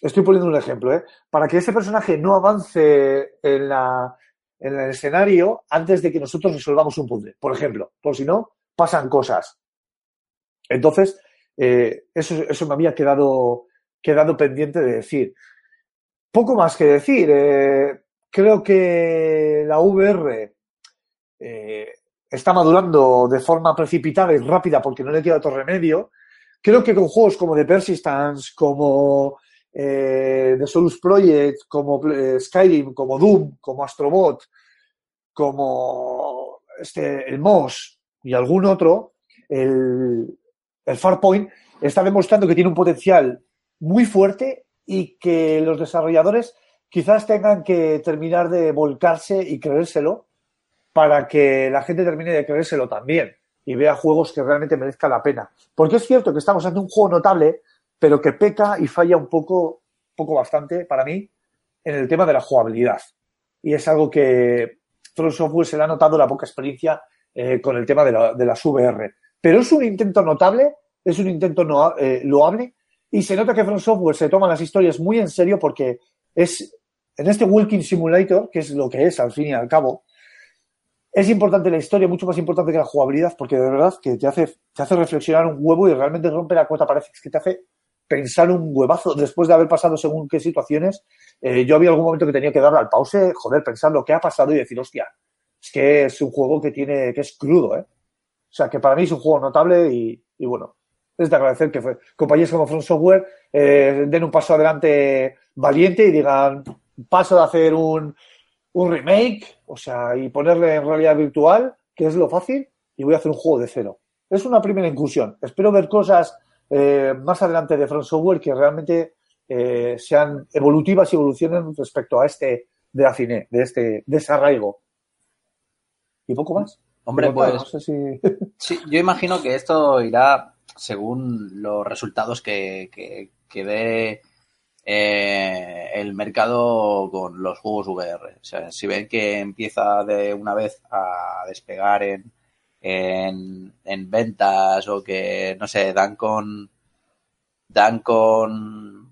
estoy poniendo un ejemplo, ¿eh? para que ese personaje no avance en, la, en el escenario antes de que nosotros resolvamos un puzzle, por ejemplo. Por si no, pasan cosas. Entonces, eh, eso, eso me había quedado, quedado pendiente de decir. Poco más que decir. Eh, creo que la VR eh, está madurando de forma precipitada y rápida porque no le queda otro remedio. Creo que con juegos como The Persistence, como eh, The Solus Project, como eh, Skyrim, como Doom, como Astrobot, como este, el MOS y algún otro, el, el Farpoint está demostrando que tiene un potencial muy fuerte y que los desarrolladores quizás tengan que terminar de volcarse y creérselo para que la gente termine de creérselo también y vea juegos que realmente merezcan la pena. Porque es cierto que estamos ante un juego notable, pero que peca y falla un poco, poco bastante para mí en el tema de la jugabilidad. Y es algo que From Software se le ha notado la poca experiencia eh, con el tema de, la, de, las VR. Pero es un intento notable, es un intento eh, loable y se nota que From Software se toma las historias muy en serio porque es en este Walking Simulator, que es lo que es al fin y al cabo, es importante la historia, mucho más importante que la jugabilidad, porque de verdad que te hace, te hace reflexionar un huevo y realmente rompe la cuota. Parece que te hace pensar un huevazo después de haber pasado según qué situaciones. Eh, yo había algún momento que tenía que darle al pause, joder, pensar lo que ha pasado y decir, hostia, es que es un juego que tiene, que es crudo, ¿eh? O sea, que para mí es un juego notable y, bueno, es de agradecer que compañías como Front Software eh, den un paso adelante valiente y digan, paso de hacer un, un remake, o sea, y ponerle en realidad virtual, que es lo fácil, y voy a hacer un juego de cero. Es una primera incursión. Espero ver cosas eh, más adelante de Front Software que realmente eh, sean evolutivas y evolucionen respecto a este de la cine, de este desarraigo. Y poco más. Hombre, pues. No sé si... sí, yo imagino que esto irá según los resultados que, que, que dé eh, el mercado con los juegos VR. O sea, si ven que empieza de una vez a despegar en, en, en ventas o que, no sé, dan con dan con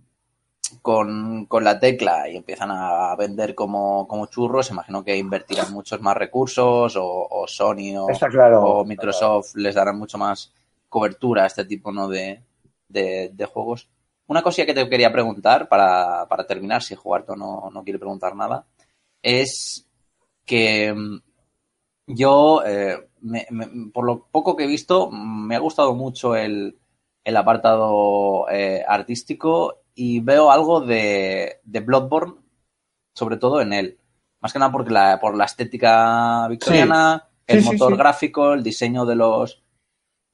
con, con la tecla y empiezan a vender como, como churros, imagino que invertirán muchos más recursos o, o Sony o, Está claro. o Microsoft les darán mucho más cobertura a este tipo ¿no? de, de, de juegos. Una cosilla que te quería preguntar para, para terminar, si Jugarto no, no quiere preguntar nada, es que mm, yo, eh, me- me- por lo poco que he visto, me ha gustado mucho el, el apartado eh, artístico y veo algo de, de Bloodborne, sobre todo en él. Más que nada porque la, por la estética victoriana, Sí, el sí, motor sí. gráfico, el diseño de los,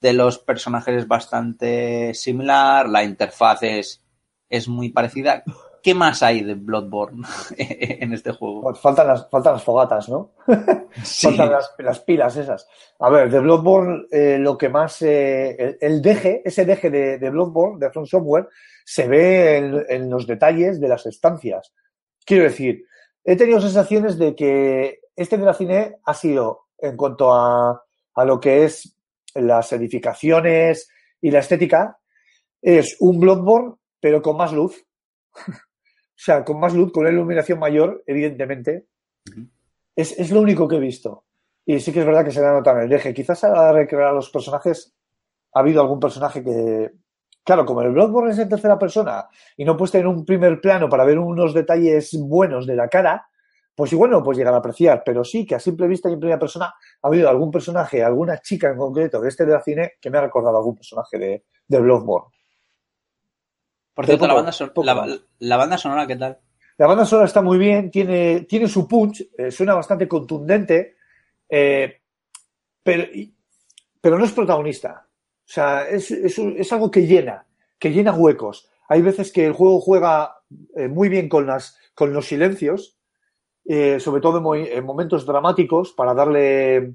de los personajes es bastante similar, la interfaz es, es muy parecida. ¿Qué más hay de Bloodborne en este juego? Pues faltan las, faltan las fogatas, ¿no? Sí. Faltan las, las pilas esas. A ver, de Bloodborne, eh, lo que más. eh, el, el deje, ese deje de, de Bloodborne, de From Software, se ve en, en los detalles de las estancias. Quiero decir, he tenido sensaciones de que este de la cine ha sido, en cuanto a, a lo que es las edificaciones y la estética, es un Bloodborne, pero con más luz. o sea, con más luz, con una iluminación mayor, evidentemente. Es, es lo único que he visto. Y sí que es verdad que se le nota en el eje. Quizás a recrear a los personajes ha habido algún personaje que. Claro, como el Bloodborne es en tercera persona y no puedes tener un primer plano para ver unos detalles buenos de la cara, pues igual no lo puedes llegar a apreciar. Pero sí que a simple vista y en primera persona ha habido algún personaje, alguna chica en concreto de este de la cine que me ha recordado a algún personaje de, de Bloodborne. Por Pero cierto, la, banda son- poco la, más. la banda sonora, ¿qué tal? La banda sonora está muy bien, tiene, tiene su punch, eh, suena bastante contundente, eh, pero, pero no es protagonista. O sea, es, es algo que llena, que llena huecos. Hay veces que el juego juega eh, muy bien con, las, con los silencios, eh, sobre todo en, mo- en momentos dramáticos, para darle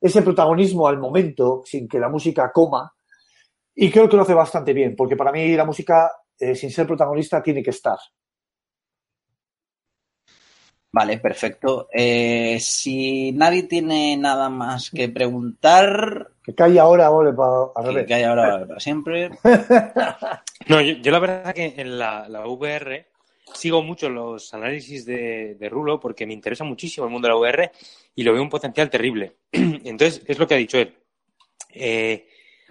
ese protagonismo al momento sin que la música coma. Y creo que lo hace bastante bien, porque para mí la música, eh, sin ser protagonista, tiene que estar. Vale, perfecto. Eh, si nadie tiene nada más que preguntar, Que cae ahora, ole, pa- al que, revés. que hay ahora para siempre. No, yo, yo la verdad que en la, la VR sigo mucho los análisis de, de Rulo porque me interesa muchísimo el mundo de la VR y lo veo un potencial terrible. Entonces, es lo que ha dicho él. Eh,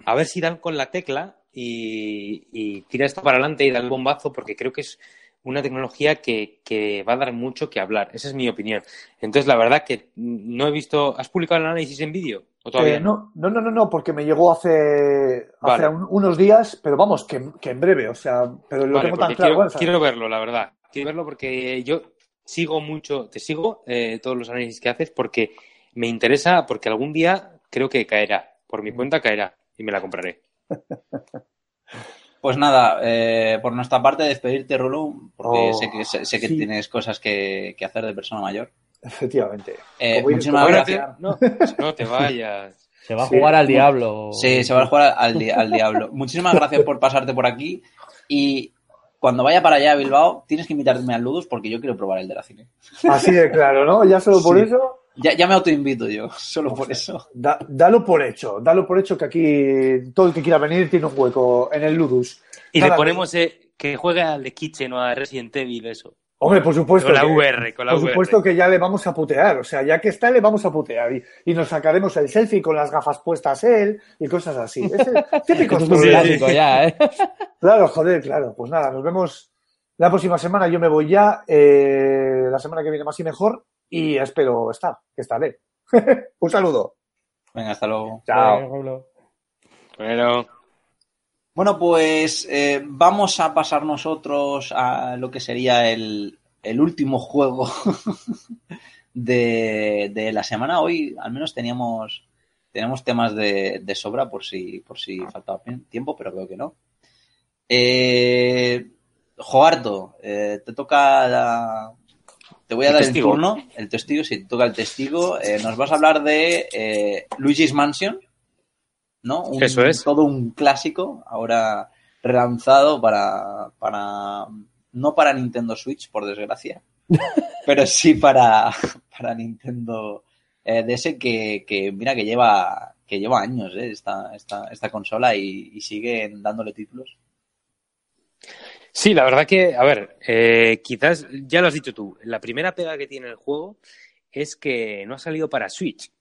a ver si dan con la tecla y, y tira esto para adelante y da el bombazo porque creo que es una tecnología que, que va a dar mucho que hablar. Esa es mi opinión. Entonces, la verdad que no he visto... ¿Has publicado el análisis en vídeo? ¿O todavía Eh, no, no, no, no, no, porque me llegó hace, hace un- unos días, pero vamos, que, que en breve, o sea, pero lo Vale, tengo tan claro. quiero, bueno, quiero verlo, la verdad. Quiero verlo porque yo sigo mucho, te sigo eh, todos los análisis que haces porque me interesa, porque algún día creo que caerá. Por mi cuenta caerá y me la compraré. Pues nada, eh, por nuestra parte, despedirte, Rulo, porque Oh, sé que, sé, sé que sí. tienes cosas que, que hacer de persona mayor. Efectivamente. Eh, muchísimas gracias. no, no te vayas. Se va a Sí. jugar al diablo. Sí, se va a jugar al, di- al diablo. Muchísimas gracias por pasarte por aquí. Y cuando vaya para allá a Bilbao, tienes que invitarme al Ludus porque yo quiero probar el de la cine. Así de claro, ¿no? Ya solo por Sí. eso, Ya, ya me autoinvito yo, solo por eso. da- dalo por hecho, dalo por hecho que aquí todo el que quiera venir tiene un hueco en el Ludus. Y Nada, le ponemos eh, que juegue al de Kitchen o a Resident Evil, eso. Hombre, por supuesto. Con la que- VR, con la por VR. supuesto que ya le vamos a putear, o sea, ya que está le vamos a putear y, y nos sacaremos el selfie con las gafas puestas él y cosas así. Es el típico es clásico ya, ¿eh? Claro, joder, claro. Pues nada, nos vemos la próxima semana. Yo me voy ya, eh, la semana que viene más y mejor y espero estar, que estaré. Un saludo. Venga, hasta luego. Chao. Bueno, Bueno, pues eh, vamos a pasar nosotros a lo que sería el, el último juego de, de la semana. Hoy al menos teníamos, teníamos temas de, de sobra por si, por si faltaba tiempo, pero creo que no. Eh, Joarto, eh, te toca la- Te voy a El dar testigo. el turno, el testigo, si te toca el testigo. Eh, nos vas a hablar de eh, Luigi's Mansion. ¿no? Un- Eso es. Todo un clásico, ahora relanzado para, para, no para Nintendo Switch, por desgracia, pero sí para, para Nintendo eh, DS que, que, mira, que lleva, que lleva años, ¿eh? esta, esta, esta consola y, y siguen dándole títulos. Sí, la verdad que, a ver, eh, quizás ya lo has dicho tú, la primera pega que tiene el juego es que no ha salido para Switch.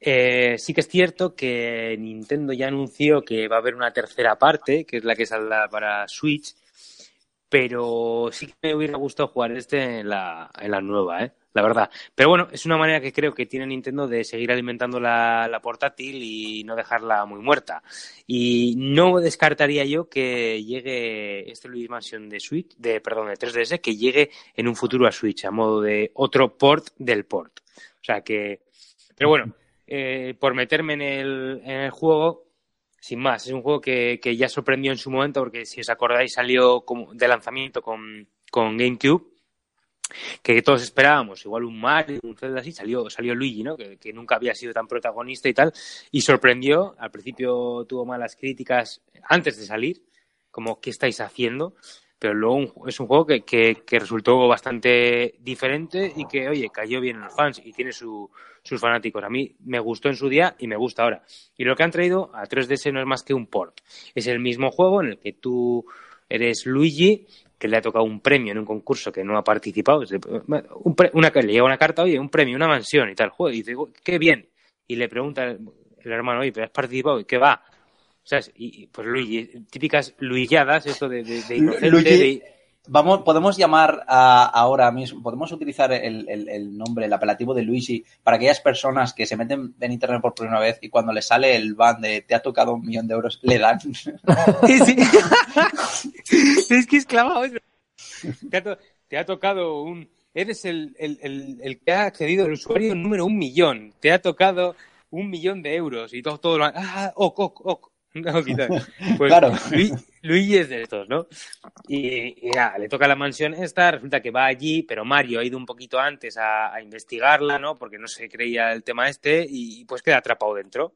Eh, sí que es cierto que Nintendo ya anunció que va a haber una tercera parte, que es la que saldrá para Switch, pero sí que me hubiera gustado jugar este en la, en la nueva, ¿eh? La verdad. Pero bueno, es una manera que creo que tiene Nintendo de seguir alimentando la, la portátil y no dejarla muy muerta. Y no descartaría yo que llegue este Luigi Mansion de Switch, de perdón, de 3DS, que llegue en un futuro a Switch a modo de otro port del port. O sea que, pero bueno, eh, por meterme en el, en el juego, sin más, es un juego que, que ya sorprendió en su momento porque si os acordáis salió como de lanzamiento con, con GameCube que todos esperábamos, igual un Mario, un Zelda así, salió, salió Luigi, ¿no? Que, nunca había sido tan protagonista y tal, y sorprendió, al principio tuvo malas críticas antes de salir, como ¿qué estáis haciendo? Pero luego es un juego que, que, que, resultó bastante diferente y que, oye, cayó bien en los fans y tiene su, sus fanáticos. A mí me gustó en su día y me gusta ahora. Y lo que han traído a 3DS no es más que un port. Es el mismo juego en el que tú eres Luigi que le ha tocado un premio en un concurso que no ha participado, un pre, una, le llega una carta, oye, un premio, una mansión y tal, juego, y dice, qué bien. Y le pregunta el, el hermano, oye, pero has participado, ¿y qué va? ¿Sabes? Y pues Luigi, típicas luilladas, esto de, de, de inocente, Luigi, de... Vamos, podemos llamar a, ahora mismo, podemos utilizar el, el, el, nombre, el apelativo de Luigi para aquellas personas que se meten en internet por primera vez y cuando les sale el ban de te ha tocado un millón de euros, le dan. Sí, sí. es que es clavado. Te ha, to te ha tocado un. Eres el, el, el, el, que ha accedido, el usuario número un millón. Te ha tocado un millón de euros y todo, todo lo. Ah, ok, ok, ok. No, pues claro. Luigi, Luigi, es de estos, ¿no? Y, y nada, le toca la mansión esta, resulta que va allí, pero Mario ha ido un poquito antes a, a investigarla, ¿no? Porque no se creía el tema este y pues queda atrapado dentro.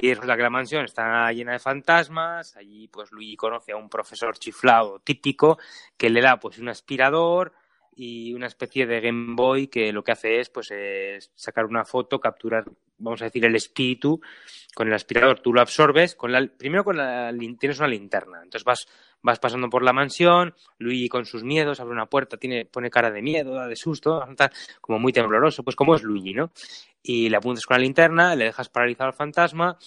Y resulta que la mansión está llena de fantasmas, allí pues Luigi conoce a un profesor chiflado típico que le da pues un aspirador y una especie de Game Boy que lo que hace es pues es sacar una foto, capturar, vamos a decir, el espíritu con el aspirador, tú lo absorbes, con la, primero con la, tienes una linterna, entonces vas, vas pasando por la mansión, Luigi con sus miedos, abre una puerta, tiene, pone cara de miedo, de susto, como muy tembloroso, pues como es Luigi, ¿no? Y le apuntas con la linterna, le dejas paralizado al fantasma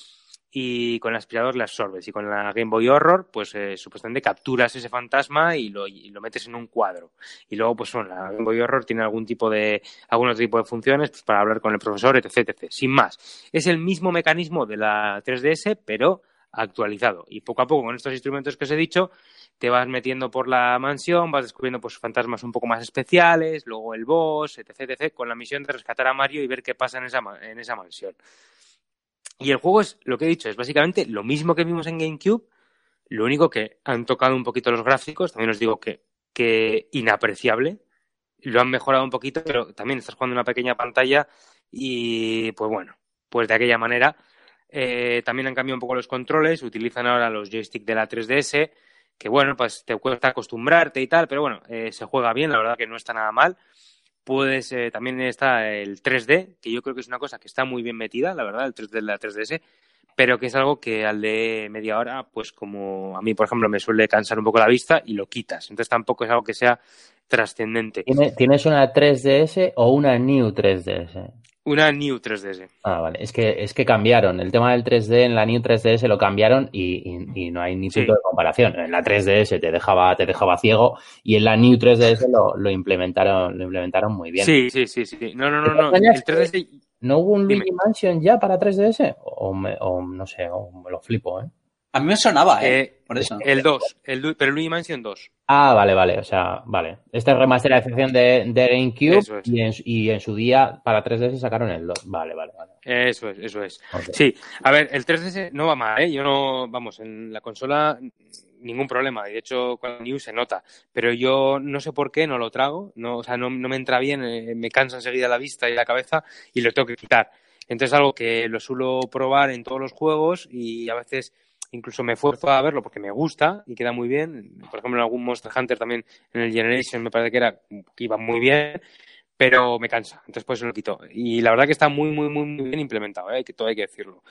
y con el aspirador le absorbes. Y con la Game Boy Horror, pues eh, supuestamente capturas ese fantasma y lo, y lo, metes en un cuadro. Y luego, pues bueno, la Game Boy Horror tiene algún tipo de, algún otro tipo de funciones pues, para hablar con el profesor, etc, etc. Sin más. Es el mismo mecanismo de la 3DS, pero actualizado. Y poco a poco, con estos instrumentos que os he dicho, te vas metiendo por la mansión, vas descubriendo pues fantasmas un poco más especiales, luego el boss, etc, etc, con la misión de rescatar a Mario y ver qué pasa en esa, en esa mansión. Y el juego es, lo que he dicho, es básicamente lo mismo que vimos en GameCube, lo único que han tocado un poquito los gráficos, también os digo que, que inapreciable, lo han mejorado un poquito, pero también estás jugando una pequeña pantalla y pues bueno, pues de aquella manera. Eh, también han cambiado un poco los controles, utilizan ahora los joysticks de la 3DS, que bueno, pues te cuesta acostumbrarte y tal, pero bueno, eh, se juega bien, la verdad que no está nada mal. Puedes, eh, también está el 3D, que yo creo que es una cosa que está muy bien metida, la verdad, el 3D de la 3DS, pero que es algo que al de media hora, pues como a mí, por ejemplo, me suele cansar un poco la vista y lo quitas. Entonces tampoco es algo que sea trascendente. ¿Tienes una 3DS o una New 3DS? Una New 3DS. Ah, vale. Es que, es que cambiaron. El tema del 3D en la New 3DS lo cambiaron y, y, y no hay ni punto sí. de comparación. En la 3DS te dejaba, te dejaba ciego y en la New 3DS lo, lo implementaron, lo implementaron muy bien. Sí, sí, sí, sí. No, no, no, no. El 3DS... ¿No hubo un Luigi Mansion ya para 3DS? O, me, o no sé, o me lo flipo, ¿eh? A mí me sonaba, ¿eh? eh por eso. El 2, el, pero el Luigi Mansion 2. Ah, vale, vale, o sea, vale. Esta es remasterización de, de GameCube es. y, en, y, en, su día para 3DS sacaron el 2. Vale, vale, vale. Eso es, eso es. Okay. Sí, a ver, el 3DS no va mal, ¿eh? Yo no, vamos, en la consola ningún problema. De hecho, con el New se nota. Pero yo no sé por qué no lo trago. No, o sea, no, no me entra bien, eh, me cansa enseguida la vista y la cabeza y lo tengo que quitar. Entonces algo que lo suelo probar en todos los juegos y a veces incluso me esfuerzo a verlo porque me gusta y queda muy bien. Por ejemplo, en algún Monster Hunter también en el Generation me parece que era que iba muy bien, pero me cansa, entonces pues lo quito. Y la verdad que está muy, muy, muy, muy bien implementado, ¿eh? que todo hay que decirlo.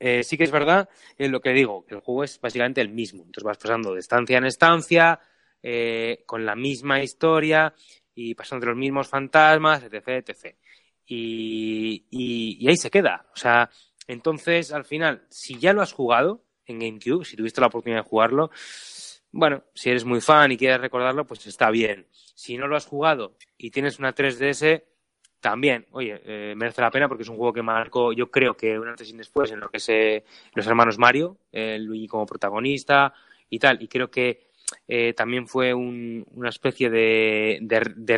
Eh, sí que es verdad eh, lo que digo, el juego es básicamente el mismo. Entonces vas pasando de estancia en estancia, eh, con la misma historia y pasando los mismos fantasmas, etc. etc. Y, y, y ahí se queda. O sea, entonces, al final, si ya lo has jugado en GameCube, si tuviste la oportunidad de jugarlo, bueno, si eres muy fan y quieres recordarlo, pues está bien. Si no lo has jugado y tienes una 3DS, también, oye, eh, merece la pena porque es un juego que marcó, yo creo que un antes y después en lo que es eh, los hermanos Mario, eh, Luigi como protagonista y tal. Y creo que también fue un, una especie de,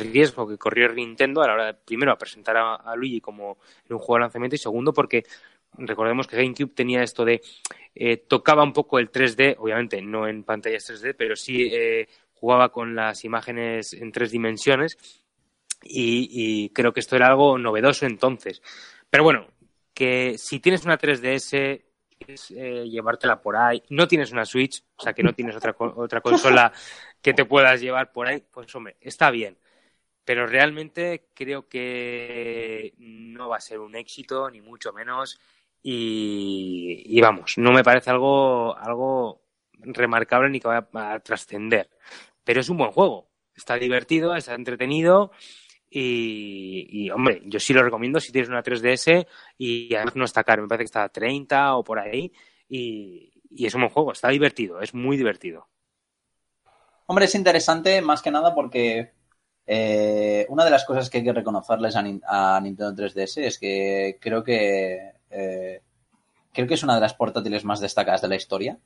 riesgo que corrió Nintendo a la hora, de, primero, a presentar a, a Luigi como en un juego de lanzamiento y segundo, porque recordemos que GameCube tenía esto de eh, tocaba un poco el 3D, obviamente no en pantallas 3D, pero sí eh, jugaba con las imágenes en tres dimensiones y, y, creo que esto era algo novedoso entonces. Pero bueno, que si tienes una 3DS quieres eh, llevártela por ahí, no tienes una Switch, o sea que no tienes otra, otra consola que te puedas llevar por ahí, pues hombre, está bien pero realmente creo que no va a ser un éxito, ni mucho menos. Y, vamos, no me parece algo, algo remarcable ni que vaya a trascender. Pero es un buen juego. Está divertido, está entretenido. Y, y, hombre, yo sí lo recomiendo si tienes una 3DS y además no está caro, me parece que está a 30 o por ahí. Y, y es un buen juego, está divertido, es muy divertido. Hombre, es interesante más que nada porque eh, una de las cosas que hay que reconocerles a, a Nintendo 3DS es que creo que eh, creo que es una de las portátiles más destacadas de la historia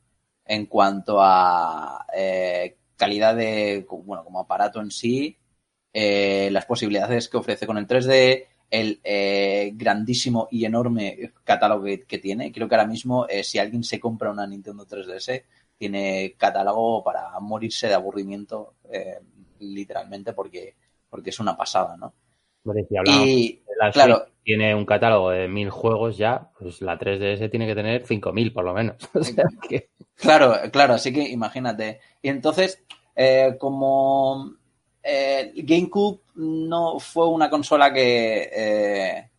en cuanto a eh, calidad de, bueno, como aparato en sí, eh, las posibilidades que ofrece con el 3D, el eh, grandísimo y enorme catálogo que, que, tiene. Creo que ahora mismo, si alguien se compra una Nintendo 3DS, tiene catálogo para morirse de aburrimiento, literalmente, porque, porque es una pasada, ¿no? Bueno, si hablamos y, claro, tiene un catálogo de mil juegos ya, pues la 3DS tiene que tener 5000 por lo menos. Claro, claro, así que imagínate. Y entonces, eh, como eh, GameCube no fue una consola que, eh,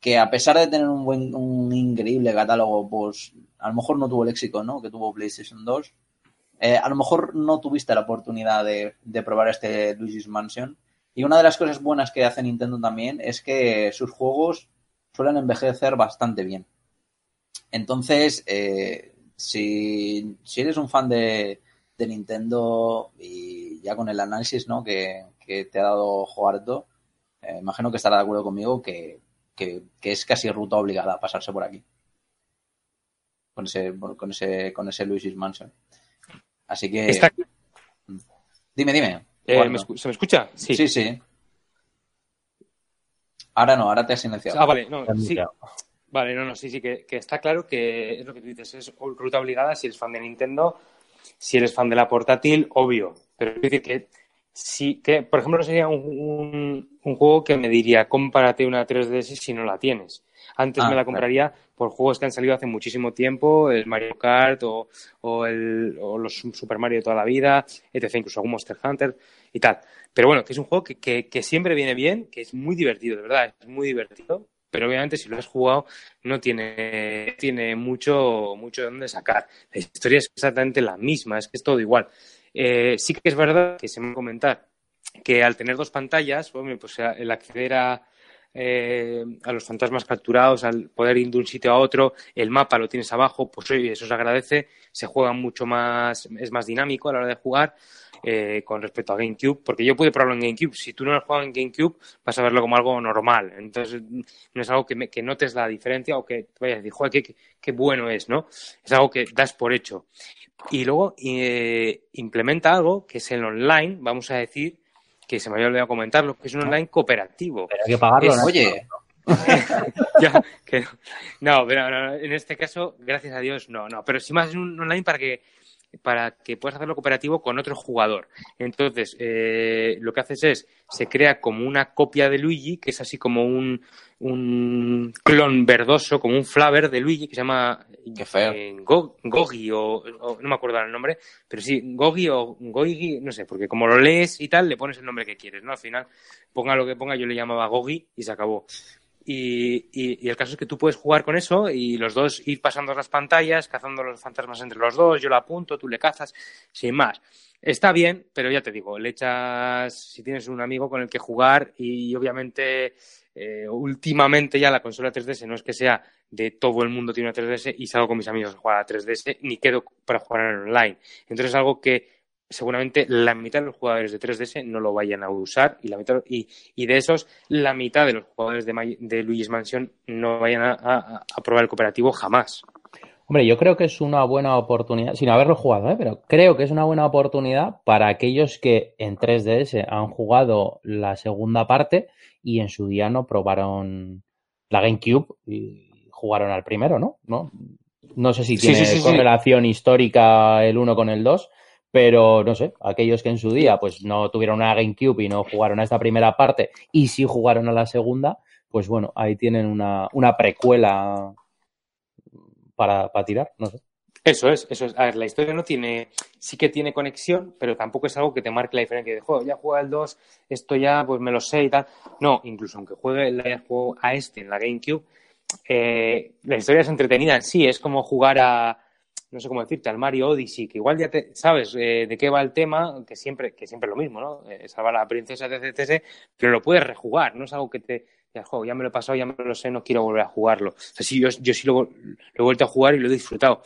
que a pesar de tener un buen, un increíble catálogo, pues a lo mejor no tuvo el éxito, ¿no? Que tuvo PlayStation 2. Eh, a lo mejor no tuviste la oportunidad de, de probar este Luigi's Mansion. Y una de las cosas buenas que hace Nintendo también es que sus juegos suelen envejecer bastante bien. Entonces, eh, si, si, eres un fan de, de, Nintendo y ya con el análisis ¿no? que, que te ha dado Joarto, eh, imagino que estará de acuerdo conmigo que, que, que, es casi ruta obligada a pasarse por aquí. Con ese, con ese, con ese Luigi's Mansion. Así que. Está... Dime, dime. Eh, ¿me ¿Se me escucha? Sí. sí, sí. Ahora no, ahora te has silenciado. Ah, vale, no, sí. Vale, no, no, sí, sí, que, que, está claro que es lo que tú dices, es ruta obligada si eres fan de Nintendo, si eres fan de la portátil, obvio. Pero es decir que sí, que por ejemplo sería un, un, un juego que me diría, cómprate una 3DS si no la tienes. Antes ah, me la compraría claro. por juegos que han salido hace muchísimo tiempo, el Mario Kart o, o, el, o los Super Mario de toda la vida, etc. Incluso algún Monster Hunter y tal. Pero bueno, que es un juego que, que, que siempre viene bien, que es muy divertido, de verdad, es muy divertido. Pero obviamente si lo has jugado no tiene, tiene mucho, mucho de dónde sacar. La historia es exactamente la misma, es que es todo igual. Eh, sí que es verdad que se me va a comentar que al tener dos pantallas, bueno, pues el acceder a, eh, a los fantasmas capturados, al poder ir de un sitio a otro, el mapa lo tienes abajo, pues oye, eso se agradece, se juega mucho más, es más dinámico a la hora de jugar eh, con respecto a GameCube, porque yo pude probarlo en GameCube, si tú no lo has jugado en GameCube vas a verlo como algo normal, entonces no es algo que, me, que notes la diferencia o que vayas a decir, joder, qué, qué, qué bueno es, ¿no? Es algo que das por hecho. Y luego eh, implementa algo que es el online, vamos a decir, que se me había olvidado comentarlo, que es un online cooperativo. Pero hay que pagarlo, es, ¿no? Oye. ya, que, no, pero no, en este caso, gracias a Dios, no, no. Pero sí más es un online para que para que puedas hacerlo cooperativo con otro jugador. Entonces, eh, lo que haces es, se crea como una copia de Luigi, que es así como un, un clon verdoso, como un flaver de Luigi, que se llama eh, Gogi, o, no me acuerdo el nombre, pero sí, Gogi o Goigi, no sé, porque como lo lees y tal, le pones el nombre que quieres, ¿no? Al final, ponga lo que ponga, yo le llamaba Gogi y se acabó. Y, y, el caso es que tú puedes jugar con eso y los dos ir pasando las pantallas, cazando los fantasmas entre los dos, yo lo apunto, tú le cazas, sin más. Está bien, pero ya te digo, le echas, si tienes un amigo con el que jugar y obviamente eh, últimamente ya la consola 3DS no es que sea de todo el mundo tiene una 3DS y salgo con mis amigos a jugar a 3DS ni quedo para jugar online. Entonces es algo que seguramente la mitad de los jugadores de 3DS no lo vayan a usar y la mitad y, y de esos la mitad de los jugadores de, de Luigi's Mansion no vayan a, probar el cooperativo jamás. Hombre, yo creo que es una buena oportunidad, sin haberlo jugado, ¿eh? pero creo que es una buena oportunidad para aquellos que en 3DS han jugado la segunda parte y en su día no probaron la GameCube y jugaron al primero, ¿no? No, no sé si tiene correlación histórica el uno con el 2, pero no sé, aquellos que en su día pues no tuvieron una GameCube y no jugaron a esta primera parte y sí jugaron a la segunda, pues bueno, ahí tienen una, una precuela para, para tirar, no sé. Eso es, eso es. A ver, la historia no tiene, sí que tiene conexión, pero tampoco es algo que te marque la diferencia de, juego, ya juega el 2, esto ya, pues me lo sé y tal. No, incluso aunque juegue el juego a este en la GameCube, eh, la historia es entretenida en sí, es como jugar a, no sé cómo decirte, al Mario Odyssey, que igual ya te, sabes eh, de qué va el tema, que siempre, que siempre es lo mismo, ¿no? Eh, salvar a la princesa de CTS, pero lo puedes rejugar, no es algo que te, ya, juego, ya me lo he pasado, ya me lo sé, no quiero volver a jugarlo. O sea, sí, yo, yo sí lo, he vuelto a jugar y lo he disfrutado.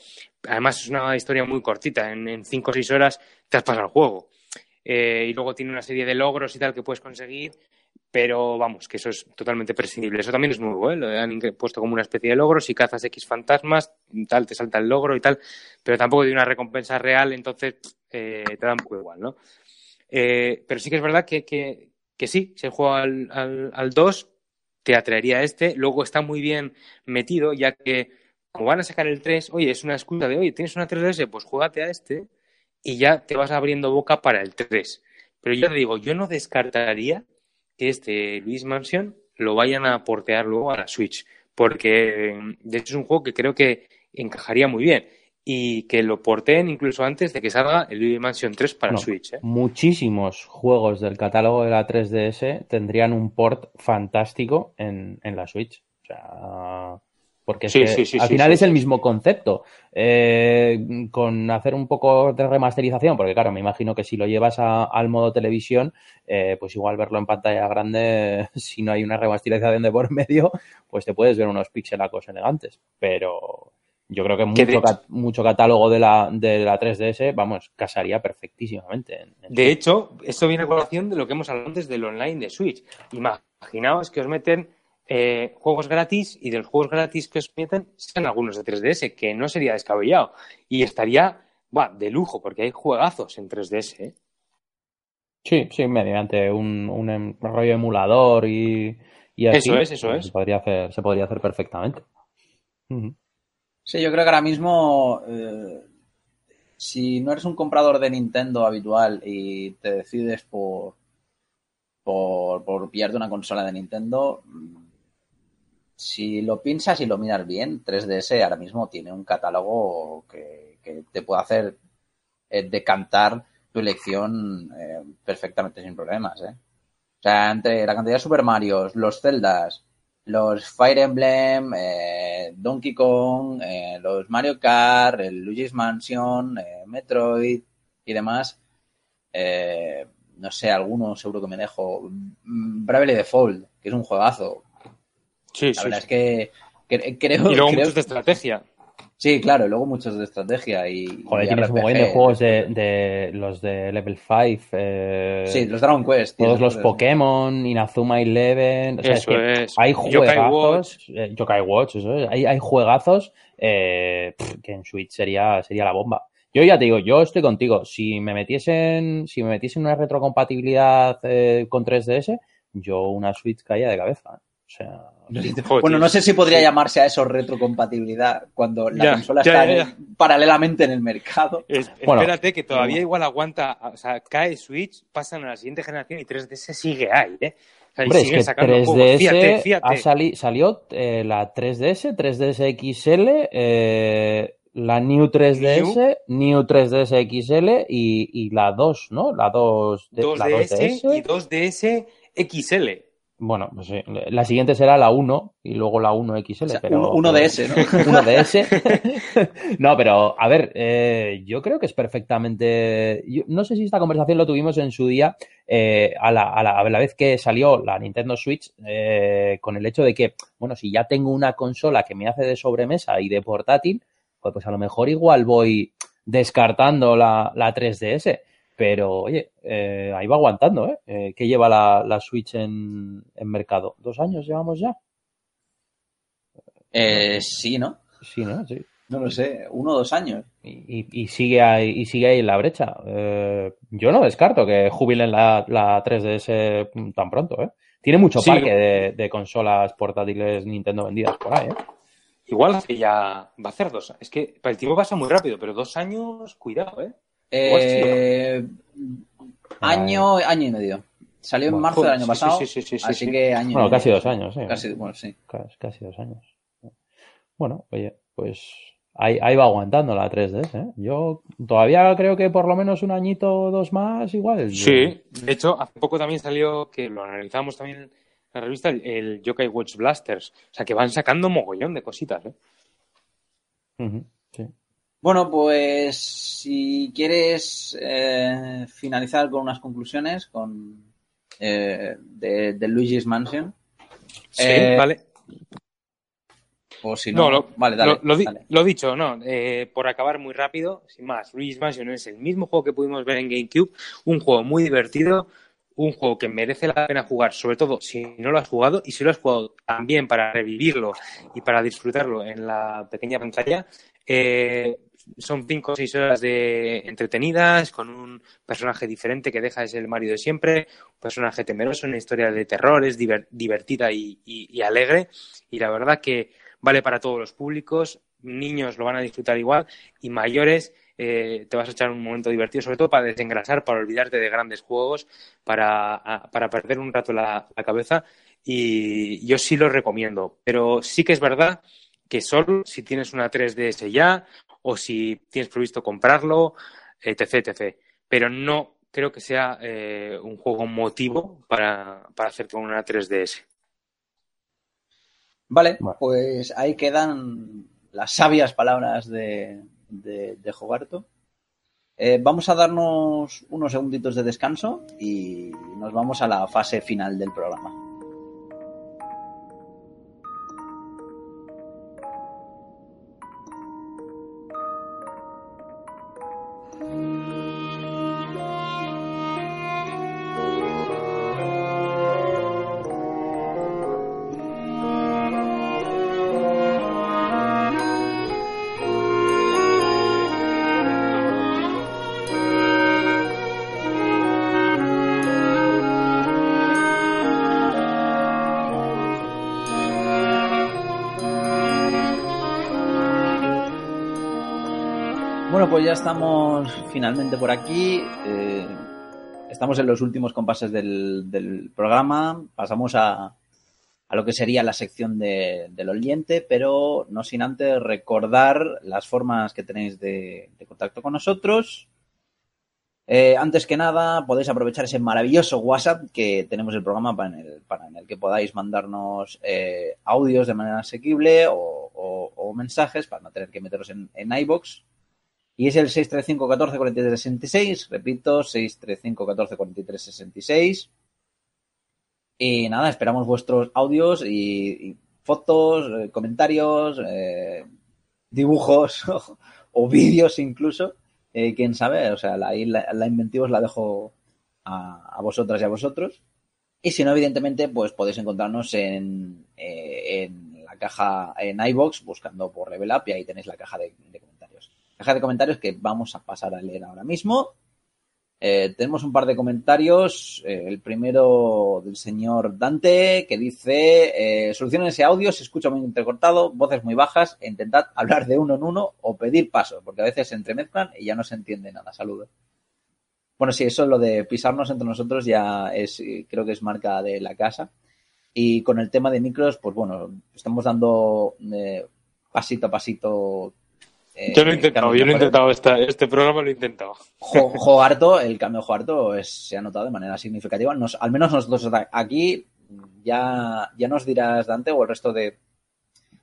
Además, es una historia muy cortita, en, cinco o seis horas te has pasado el juego. Eh, y luego tiene una serie de logros y tal que puedes conseguir pero vamos, que eso es totalmente prescindible. Eso también es nuevo, ¿eh? Lo han puesto como una especie de logro, si cazas X fantasmas, tal, te salta el logro y tal, pero tampoco tiene una recompensa real, entonces eh, te da un poco igual, ¿no? Eh, pero sí que es verdad que, que, que sí, si juega al, al, al 2, te atraería este, luego está muy bien metido, ya que como van a sacar el 3, oye, es una excusa de, oye, tienes una 3DS, pues juégate a este y ya te vas abriendo boca para el 3. Pero yo te digo, yo no descartaría que este Luis Mansion lo vayan a portear luego a la Switch, porque de hecho es un juego que creo que encajaría muy bien y que lo porteen incluso antes de que salga el Luigi Mansion 3 para Switch. ¿eh? Muchísimos juegos del catálogo de la 3DS tendrían un port fantástico en, en la Switch. O sea, porque al final es el mismo concepto. Eh, con hacer un poco de remasterización, porque claro, me imagino que si lo llevas al modo televisión, eh, pues igual verlo en pantalla grande, si no hay una remasterización de por medio, pues te puedes ver unos pixelacos elegantes. Pero yo creo que mucho, mucho catálogo de la, de la 3DS, vamos, casaría perfectísimamente. de hecho, esto viene a colación de lo que hemos hablado antes del online de Switch. Imaginaos que os meten eh, juegos gratis y de los juegos gratis que os meten sean algunos de 3DS, que no sería descabellado. Y estaría de lujo, porque hay juegazos en 3DS. ¿eh? Sí, sí, mediante un, un em, rollo emulador y, y así, Eso es, eso pues es. Se podría hacer, se podría hacer perfectamente. Sí, yo creo que ahora mismo, eh, si no eres un comprador de Nintendo habitual y te decides por, por, por pillarte una consola de Nintendo, si lo piensas y lo miras bien, 3DS ahora mismo tiene un catálogo que, te puede hacer eh, decantar tu elección eh, perfectamente sin problemas. ¿eh? O sea, entre la cantidad de Super Marios, los Zeldas, los Fire Emblem, Donkey Kong, los Mario Kart, el Luigi's Mansion, Metroid y demás, no sé, algunos seguro que me dejo. Bravely Default, que es un juegazo. Sí, la verdad es que, creo. Y luego muchos de estrategia. Sí, claro, luego muchos de estrategia y. Joder, tienes un montón de juegos de, de, los de Level 5. Eh, sí, los Dragon Quest. Todos los Pokémon, Inazuma Eleven. O sea, eso es, es. Hay juegazos. Eh, Yokai Watch, eso es. Hay, hay juegazos eh, que en Switch sería, sería la bomba. Yo ya te digo, yo estoy contigo. Si me metiesen, si me metiesen una retrocompatibilidad eh, con 3DS, yo una Switch caía de cabeza. O sea, Joder, Bueno, no sé si podría Sí. llamarse a eso retrocompatibilidad cuando la Ya, consola ya, está ya, en- paralelamente en el mercado. Es- Bueno. espérate, que todavía igual aguanta. O sea, cae Switch, pasan a la siguiente generación y 3DS sigue ahí, ¿eh? O sea, y Hombre, es que sacando 3DS juegos. Fíjate, ha sali- salió eh, la 3DS, 3DS XL, eh, la New 3DS, New, 3DS XL y, y la 2, ¿no? La 2, de- la 2DS 2DS. y 2DS XL. Bueno, pues sí, la siguiente será la 1 y luego la 1 XL. O sea, pero, uno, de ese, ¿no? uno de ese. no, pero a ver, eh, yo creo que es perfectamente. yo no sé si esta conversación lo tuvimos en su día, eh, a, la, a, la, a la vez que salió la Nintendo Switch, eh, con el hecho de que, bueno, si ya tengo una consola que me hace de sobremesa y de portátil, pues, pues a lo mejor igual voy descartando la, la 3DS. Pero, oye, eh, ahí va aguantando, ¿eh? eh ¿Qué lleva la, la Switch en, en mercado? ¿Dos años llevamos ya? Eh, sí, ¿no? Sí, ¿no? Sí. No lo sé, uno o dos años. y, y- y sigue ahí, y sigue ahí la brecha. Eh, yo no descarto que jubilen la, la 3DS tan pronto, ¿eh? Tiene mucho Sí. parque de, de consolas portátiles Nintendo vendidas por ahí, ¿eh? Igual hace ya. Va a hacer dos. Es que el tiempo pasa muy rápido, pero dos años, cuidado, ¿eh? Eh, año, año y medio. Salió en marzo del año sí, pasado, sí, sí, sí, sí, así sí. que año y Bueno, medio. casi dos años, sí. Casi, bueno, sí. Casi, casi dos años. Bueno, oye, pues ahí, ahí va aguantando la 3DS, ¿eh? Yo todavía creo que por lo menos un añito o dos más igual. Sí, de hecho, hace poco también salió, que lo analizamos también en la revista, el, el Yokai Watch Blasters. O sea, que van sacando mogollón de cositas, ¿eh? Sí. Bueno, pues si quieres eh, finalizar con unas conclusiones con eh, de, de Luigi's Mansion, Sí, Eh, vale. o si no, No, lo, vale, dale, lo, dale. lo dicho, no. eh, por acabar muy rápido, sin más, Luigi's Mansion es el mismo juego que pudimos ver en GameCube, un juego muy divertido, un juego que merece la pena jugar, sobre todo si no lo has jugado y si lo has jugado también para revivirlo y para disfrutarlo en la pequeña pantalla. Eh, son cinco o seis horas de entretenidas, con un personaje diferente que deja de ser el Mario de siempre, un personaje temeroso, una historia de terror, es diver- divertida y, alegre. Y la verdad que vale para todos los públicos, niños lo van a disfrutar igual y mayores eh, te vas a echar un momento divertido, sobre todo para desengrasar, para olvidarte de grandes juegos, para, para perder un rato la, la cabeza y yo sí lo recomiendo, pero sí que es verdad que solo si tienes una 3DS ya o si tienes previsto comprarlo, etc, etc. Pero no creo que sea eh, un juego motivo para, para hacer con una 3DS. Vale, pues ahí quedan las sabias palabras de, de, de Jogarto. Eh, vamos a darnos unos segunditos de descanso y nos vamos a la fase final del programa. Pues ya estamos finalmente por aquí. Eh, estamos en los últimos compases del, programa. Pasamos a, lo que sería la sección de- del oyente, pero no sin antes recordar las formas que tenéis de, contacto con nosotros. Eh, antes que nada, podéis aprovechar ese maravilloso WhatsApp que tenemos el programa para en el, que podáis mandarnos eh, audios de manera asequible o mensajes para no tener que meteros en, en iBox. Y es el 635 14 43 66. Repito, 635 14 43 66. Y nada, esperamos vuestros audios y, fotos, eh, comentarios, eh, dibujos o, vídeos incluso. Eh, quién sabe, o sea, la, la, la inventiva os la dejo a, vosotras y a vosotros. Y si no, evidentemente, pues podéis encontrarnos en, en la caja en iBox buscando por Level Up y ahí tenéis la caja de, de. Caja de comentarios que vamos a pasar a leer ahora mismo. Eh, tenemos un par de comentarios. Eh, el primero del señor Dante, que dice: eh, ese audio, se escucha muy entrecortado, voces muy bajas, e intentad hablar de uno en uno o pedir paso, porque a veces se entremezclan y ya no se entiende nada. Saludos. Bueno, sí, eso lo de pisarnos entre nosotros ya es, creo que es marca de la casa. Y con el tema de micros, pues bueno, estamos dando eh, pasito a pasito eh, yo lo he intentado, yo lo he intentado, esta, este programa lo he intentado. Jo, harto, el cambio harto es, se ha notado de manera significativa. Nos, al menos nosotros aquí, ya, ya nos dirás, Dante, o el resto de,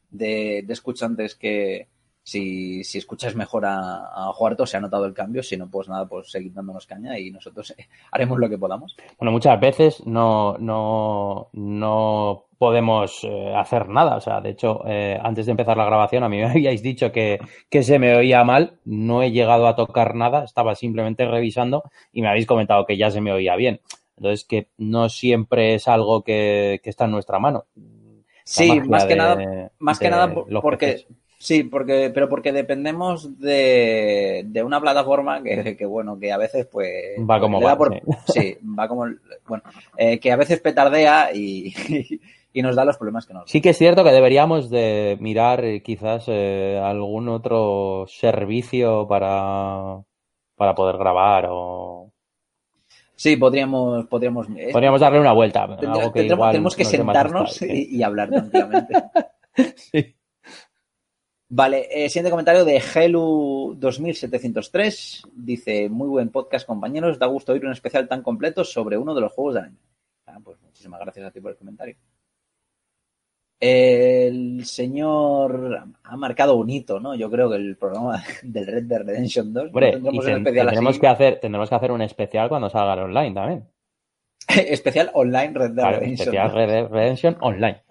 de, de escuchantes que, si, si escuchas mejor a, a Juarto, se ha notado el cambio. Si no, pues nada, pues seguir dándonos caña y nosotros haremos lo que podamos. Bueno, muchas veces no, no, no podemos eh, hacer nada. O sea, de hecho, eh, antes de empezar la grabación, a mí me habíais dicho que, que, se me oía mal. No he llegado a tocar nada, estaba simplemente revisando y me habéis comentado que ya se me oía bien. Entonces, que no siempre es algo que, que está en nuestra mano. sí, más que nada, más que nada porque. Sí, porque, pero porque dependemos de, de una plataforma que, que, bueno, que a veces pues... Va como va, por, sí. va como... Bueno, eh, que a veces petardea y, y, nos da los problemas que nos Sí que es cierto que deberíamos de mirar eh, quizás eh, algún otro servicio para, para poder grabar o... Sí, podríamos, podríamos, podríamos darle una vuelta. Algo que tendremos, tenemos que sentarnos y, y, hablar tranquilamente. sí. Vale, eh, siguiente comentario de Helu2703. Dice, muy buen podcast compañeros, da gusto oír un especial tan completo sobre uno de los juegos del año. Ah, pues muchísimas gracias a ti por el comentario. El señor ha marcado un hito, ¿no? Yo creo que el programa del Red Dead Redemption 2. Hombre, y ten, tendremos, que hacer, tendremos que hacer un especial cuando salga el online también. especial online Red Dead claro, Redemption. Especial Red Dead Redemption online.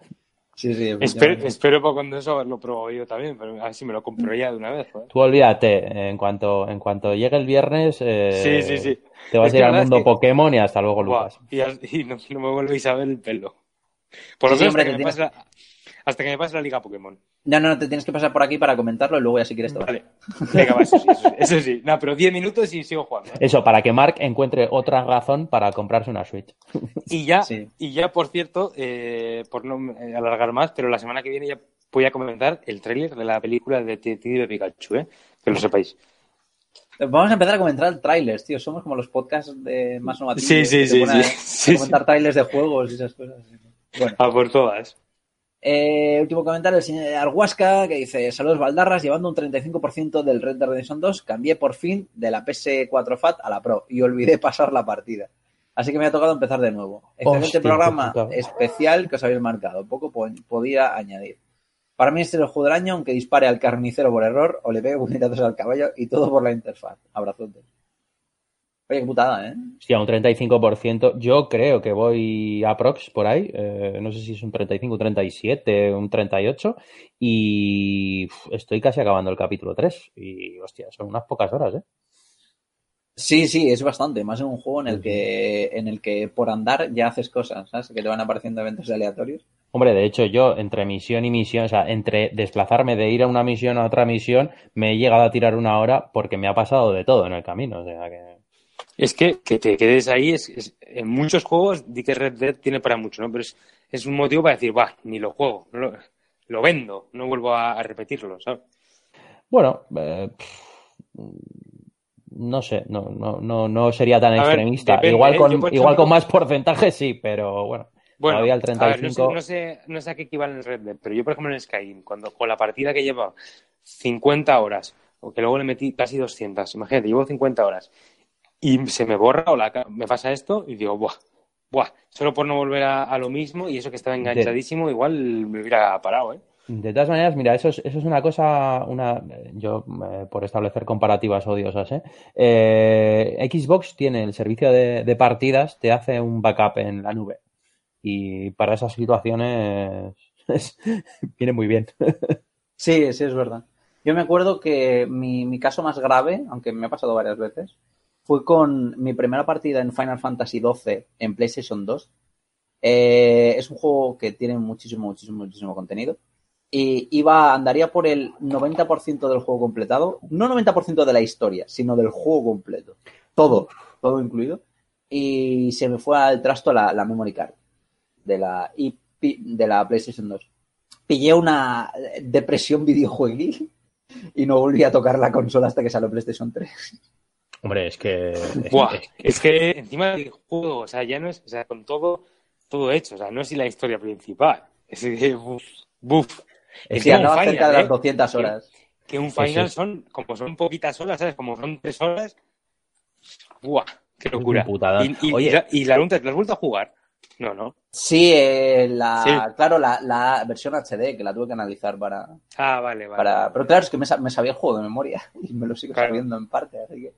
Sí, sí, espero, espero para cuando eso haberlo probado yo también, pero a ver si me lo compro ya de una vez. Tú olvídate, en cuanto, en cuanto llegue el viernes, eh, sí, sí, sí. te vas es a ir al mundo que... Pokémon y hasta luego, Lucas. Y, y no, no, me volvéis a ver el pelo. Por lo menos hasta, que tienes... la, hasta que me pase la Liga Pokémon. No, no, no, te tienes que pasar por aquí para comentarlo y luego ya si quieres todo. Vale. Venga, va, eso sí, eso sí. Eso sí. No, pero 10 minutos y sigo jugando. ¿eh? Eso, para que Mark encuentre otra razón para comprarse una Switch. Y ya, sí. y ya por cierto, eh, por no alargar más, pero la semana que viene ya voy a comentar el tráiler de la película de Detective Pikachu, ¿eh? Que lo sepáis. Vamos a empezar a comentar trailers, tío. Somos como los podcasts de más novativos. Sí, sí, sí. sí, a, sí, a comentar trailers de juegos y esas cosas. Bueno. A por todas. Eh, último comentario del señor Arguasca que dice: Saludos Baldarras, llevando un 35% del Red Dead Redemption 2, cambié por fin de la PS4 FAT a la Pro y olvidé pasar la partida. Así que me ha tocado empezar de nuevo. Excelente Hostia, programa especial que os habéis marcado. Poco podía añadir. Para mí este es el juego del año, aunque dispare al carnicero por error o le pegue puñetazos al caballo y todo por la interfaz. Abrazotes. Oye, qué putada, ¿eh? Hostia, un 35%. Yo creo que voy a prox por ahí. Eh, no sé si es un 35, un 37, un 38. Y uf, estoy casi acabando el capítulo 3. Y, hostia, son unas pocas horas, ¿eh? Sí, sí, es bastante. Más en un juego en el que, en el que por andar ya haces cosas, ¿sabes? Que te van apareciendo eventos aleatorios. Hombre, de hecho, yo entre misión y misión, o sea, entre desplazarme de ir a una misión a otra misión, me he llegado a tirar una hora porque me ha pasado de todo en el camino. O sea que. Es que que te quedes ahí, es, es, en muchos juegos di que Red Dead tiene para mucho, ¿no? Pero es, es un motivo para decir, va, ni lo juego, no lo, lo, vendo, no vuelvo a, a repetirlo, ¿sabes? Bueno, eh, no sé, no, no, no, no sería tan A ver, extremista. depende, igual ¿eh? con, igual con más porcentaje sí, pero bueno. Bueno, todavía el a ver, 35. no, sé, no, sé, no sé a qué equivale el Red Dead, pero yo, por ejemplo, en Skyrim, cuando con la partida que lleva 50 horas, o que luego le metí casi 200, imagínate, llevo 50 horas, y se me borra o la, me pasa esto, y digo, buah, buah, solo por no volver a, a lo mismo, y eso que estaba enganchadísimo, igual me hubiera parado, ¿eh? De todas maneras, mira, eso es, eso es una cosa, una, yo eh, por establecer comparativas odiosas, ¿eh? Eh, Xbox tiene el servicio de, de partidas, te hace un backup en la nube. Y para esas situaciones es- viene muy bien. Sí, sí, es verdad. Yo me acuerdo que mi, mi caso más grave, aunque me ha pasado varias veces, fue con mi primera partida en Final Fantasy XII en PlayStation 2. Eh, es un juego que tiene muchísimo, muchísimo, muchísimo contenido. Y iba, andaría por el 90% del juego completado. No 90% de la historia, sino del juego completo. Todo. todo incluido, y se me fue al trasto la, la memory card de la, de la PlayStation 2. Pillé una depresión videojueguil y no volví a tocar la consola hasta que salió PlayStation 3. Hombre, es que. Buah, es que encima del juego, o sea, ya no es, o sea, con todo, todo hecho, o sea, no es la historia principal. Es que, buf, buf. Es que andaba cerca de final, las ¿eh? 200 horas. Que un final sí. son, como son poquitas horas, ¿sabes? Como son tres horas. Buah, qué locura. Y, y- Oye. y la, y la pregunta es, ¿la has vuelto a jugar? No, no. Sí, eh, la, Sí. claro, la, la versión HD que la tuve que analizar para, Ah, vale, vale. para... Pero claro, es que me sabía el juego de memoria y me lo sigo Claro. sabiendo en parte, así que...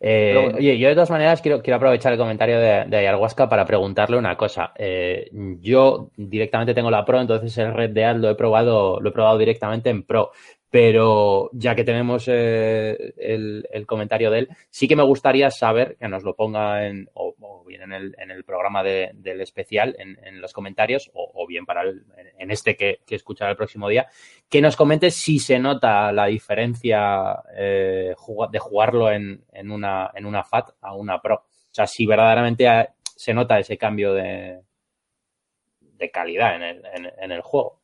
Eh, bueno. Oye, yo de todas maneras quiero, quiero aprovechar el comentario de, de Ayahuasca para preguntarle una cosa. Eh, yo directamente tengo la Pro, entonces el Red Dead lo he probado, lo he probado directamente en Pro. Pero ya que tenemos eh, el, el comentario de él, sí que me gustaría saber que nos lo ponga en, o, bien en el, en el programa de- del especial, en, en los comentarios, o, bien para el- en este que, que escuchará el próximo día, que nos comente si se nota la diferencia eh, de jugarlo en, en, una, en una FAT a una Pro. O sea, si verdaderamente se nota ese cambio de, de calidad en el, en el juego.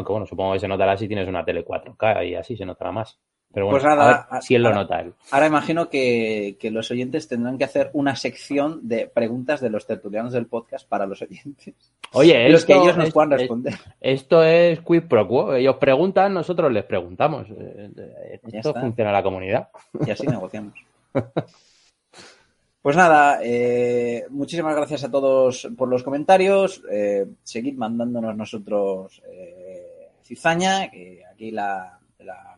Aunque bueno, supongo que se notará si tienes una tele 4K y así se notará más. Pero bueno, Pues nada, a ver si él lo ahora- nota él. Ahora imagino que, que los oyentes tendrán que hacer una sección de preguntas de los tertulianos del podcast para los oyentes. Oye, los que ellos nos es- puedan es- responder. Esto es quid pro quo. Ellos preguntan, nosotros les preguntamos. Eh, eh, Esto funciona la comunidad. Y así negociamos. Pues nada, eh, muchísimas gracias a todos por los comentarios. Eh, seguid mandándonos nosotros eh, cizaña, que aquí la,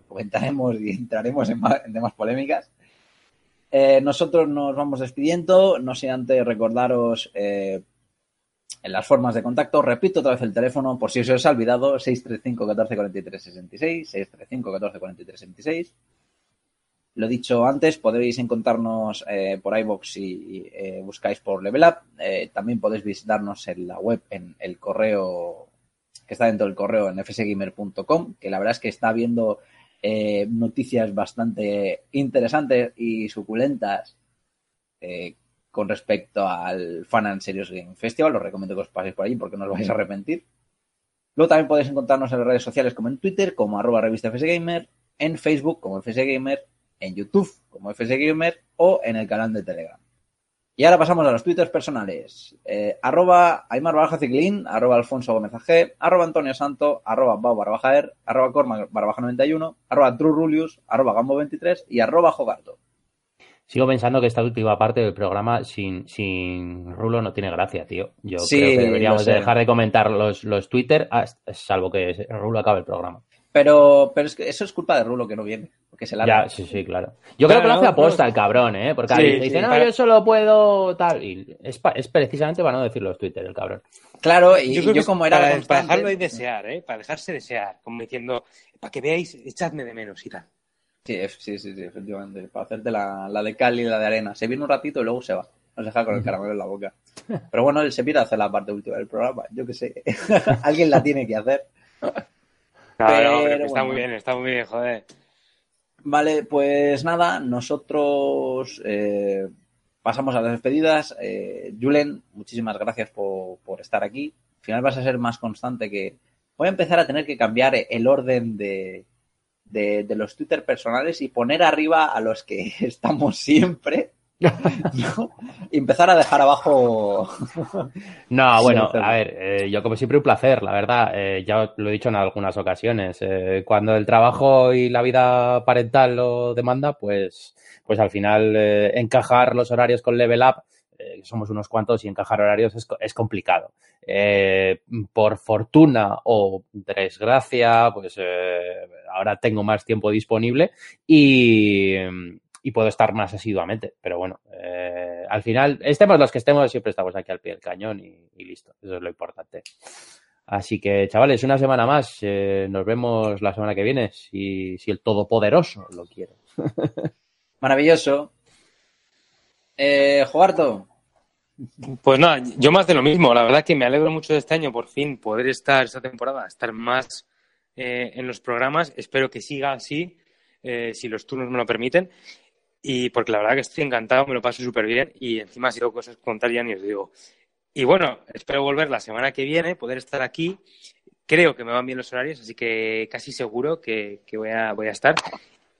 comentaremos y entraremos en, más, en temas polémicas. Eh, nosotros nos vamos despidiendo, no sin antes recordaros eh, en las formas de contacto. Repito otra vez el teléfono, por si os ha olvidado, 635 14 43 66, 635 14 43 66. Lo dicho antes, podréis encontrarnos eh, por iBox si eh, buscáis por Level Up. Eh, también podéis visitarnos en la web, en el correo que está dentro del correo en fsgamer.com, que la verdad es que está viendo eh, noticias bastante interesantes y suculentas eh, con respecto al Fan and Serious Game Festival. Os recomiendo que os paséis por allí porque no os vais a arrepentir. Luego también podéis encontrarnos en las redes sociales como en Twitter, como arroba revista FSGamer, en Facebook como FSGamer, en YouTube como FSGamer o en el canal de Telegram. Y ahora pasamos a los twitters personales. Eh, arroba Aymar Baraja Ciclín, arroba Alfonso Gómez AG, arroba Antonio Santo, arroba Bau Barbaja Er, arroba Cormac Barbaja 91, arroba True Rulius, arroba Gambo 23 y arroba Jogarto. Sigo pensando que esta última parte del programa sin, sin Rulo no tiene gracia, tío. Yo Sí, creo que deberíamos de dejar de comentar los, los Twitter, ah, salvo que Rulo acabe el programa. Pero, pero es que eso es culpa de Rulo que no viene, porque se larga. Ya, sí, sí, claro. Yo creo que lo hace aposta el cabrón, ¿eh? Porque Sí, dice, no, para- yo solo puedo tal. Y es, pa- es precisamente para no decir los Twitter, el cabrón. Claro, y yo, creo que es como era para, constante- para dejarlo de desear, ¿eh? Para dejarse desear, como diciendo, para que veáis, echadme de menos y tal. Sí, sí, sí, sí, efectivamente. Para hacerte la, la de cal y la de arena. Se viene un ratito y luego se va. Nos deja con el caramelo en la boca. Pero bueno, él se pide a hacer la parte última del programa. Yo qué sé. Alguien la tiene que hacer. Pero pero está bueno. muy bien, está muy bien, joder. Vale, pues nada, nosotros eh, pasamos a las despedidas. Eh, Julen, muchísimas gracias por, por estar aquí. Al final vas a ser más constante que... Voy a empezar a tener que cambiar el orden de, de, de los Twitter personales y poner arriba a los que estamos siempre. empezar a dejar abajo... No, bueno, a ver, eh, yo como siempre un placer, la verdad. Eh, ya lo he dicho en algunas ocasiones. eh, cuando el trabajo y la vida parental lo demanda, pues, pues al final encajar los horarios con Level Up, somos unos cuantos y encajar horarios es, es complicado. Eh, por fortuna o desgracia, pues eh, ahora tengo más tiempo disponible y, y puedo estar más asiduamente. Pero bueno, eh, al final, estemos los que estemos, siempre estamos aquí al pie del cañón y, y listo. Eso es lo importante. Así que, chavales, una semana más. eh, nos vemos la semana que viene, si, si el Todopoderoso lo quiere. Maravilloso. Eh, Jogarto, Pues nada, yo más de lo mismo. La verdad que me alegro mucho de este año por fin poder estar esta temporada, estar más eh, en los programas. Espero que siga así, eh, si los turnos me lo permiten. Y porque la verdad que estoy encantado, me lo paso súper bien y encima ha sido cosas contar ya ni os digo. Y bueno, espero volver la semana que viene, poder estar aquí. Creo que me van bien los horarios, así que casi seguro que, que voy, a, voy a estar.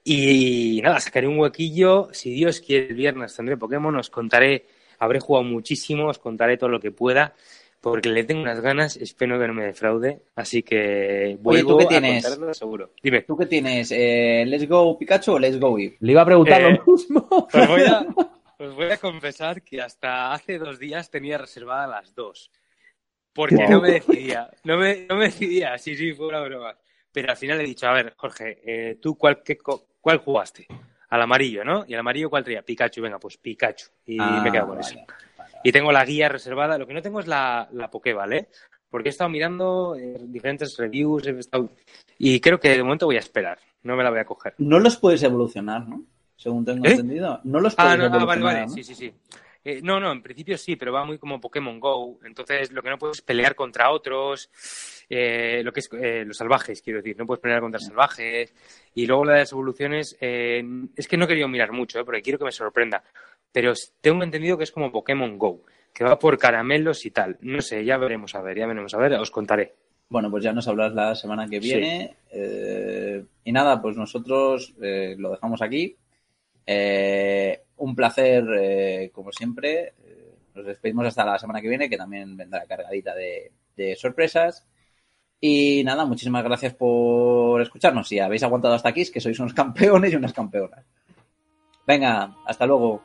Y nada, sacaré un huequillo. Si Dios quiere, el viernes tendré Pokémon, os contaré, habré jugado muchísimo, os contaré todo lo que pueda, porque le tengo unas ganas, espero que no me defraude. Así que vuelvo ¿tú qué a tienes? contarlo seguro. Dime. ¿Tú qué tienes? Eh, ¿Let's go Pikachu o Let's go Eve? Le iba a preguntar Eh, lo mismo. Os voy, a, os voy a confesar que hasta hace dos días tenía reservadas las dos. Porque no me decidía. No me, no me decidía. Sí, sí, fue una broma. Pero al final he dicho, a ver, Jorge, eh, ¿tú cuál, qué co- cuál jugaste? Al amarillo, ¿no? ¿Y el amarillo cuál traía? Pikachu, venga, pues Pikachu. Y Ah, me quedo con vale, eso. Vale, vale. Y tengo la guía reservada. Lo que no tengo es la, la Pokéball, ¿eh? Porque he estado mirando eh, diferentes reviews he estado- y creo que de momento voy a esperar. No me la voy a coger. No los puedes evolucionar, ¿no? Según tengo ¿Eh? entendido. No los puedes Ah, no, ah, evolucionar, vale, vale, ¿no? sí, sí, sí. Eh, no, no, en principio sí, pero va muy como Pokémon Go. Entonces, lo que no puedes es pelear contra otros, eh, lo que es eh, los salvajes, quiero decir, no puedes pelear contra salvajes. Y luego la de las evoluciones, eh, es que no he querido mirar mucho, eh, porque quiero que me sorprenda. Pero tengo entendido que es como Pokémon Go, que va por caramelos y tal. No sé, ya veremos a ver, ya veremos a ver, os contaré. Bueno, pues ya nos hablas la semana que viene. Eh, y nada, pues nosotros lo dejamos aquí. Eh, un placer, eh, como siempre. Eh, nos despedimos hasta la semana que viene, que también vendrá cargadita de, de sorpresas. Y nada, muchísimas gracias por escucharnos. Si habéis aguantado hasta aquí, es que sois unos campeones y unas campeonas. Venga, hasta luego.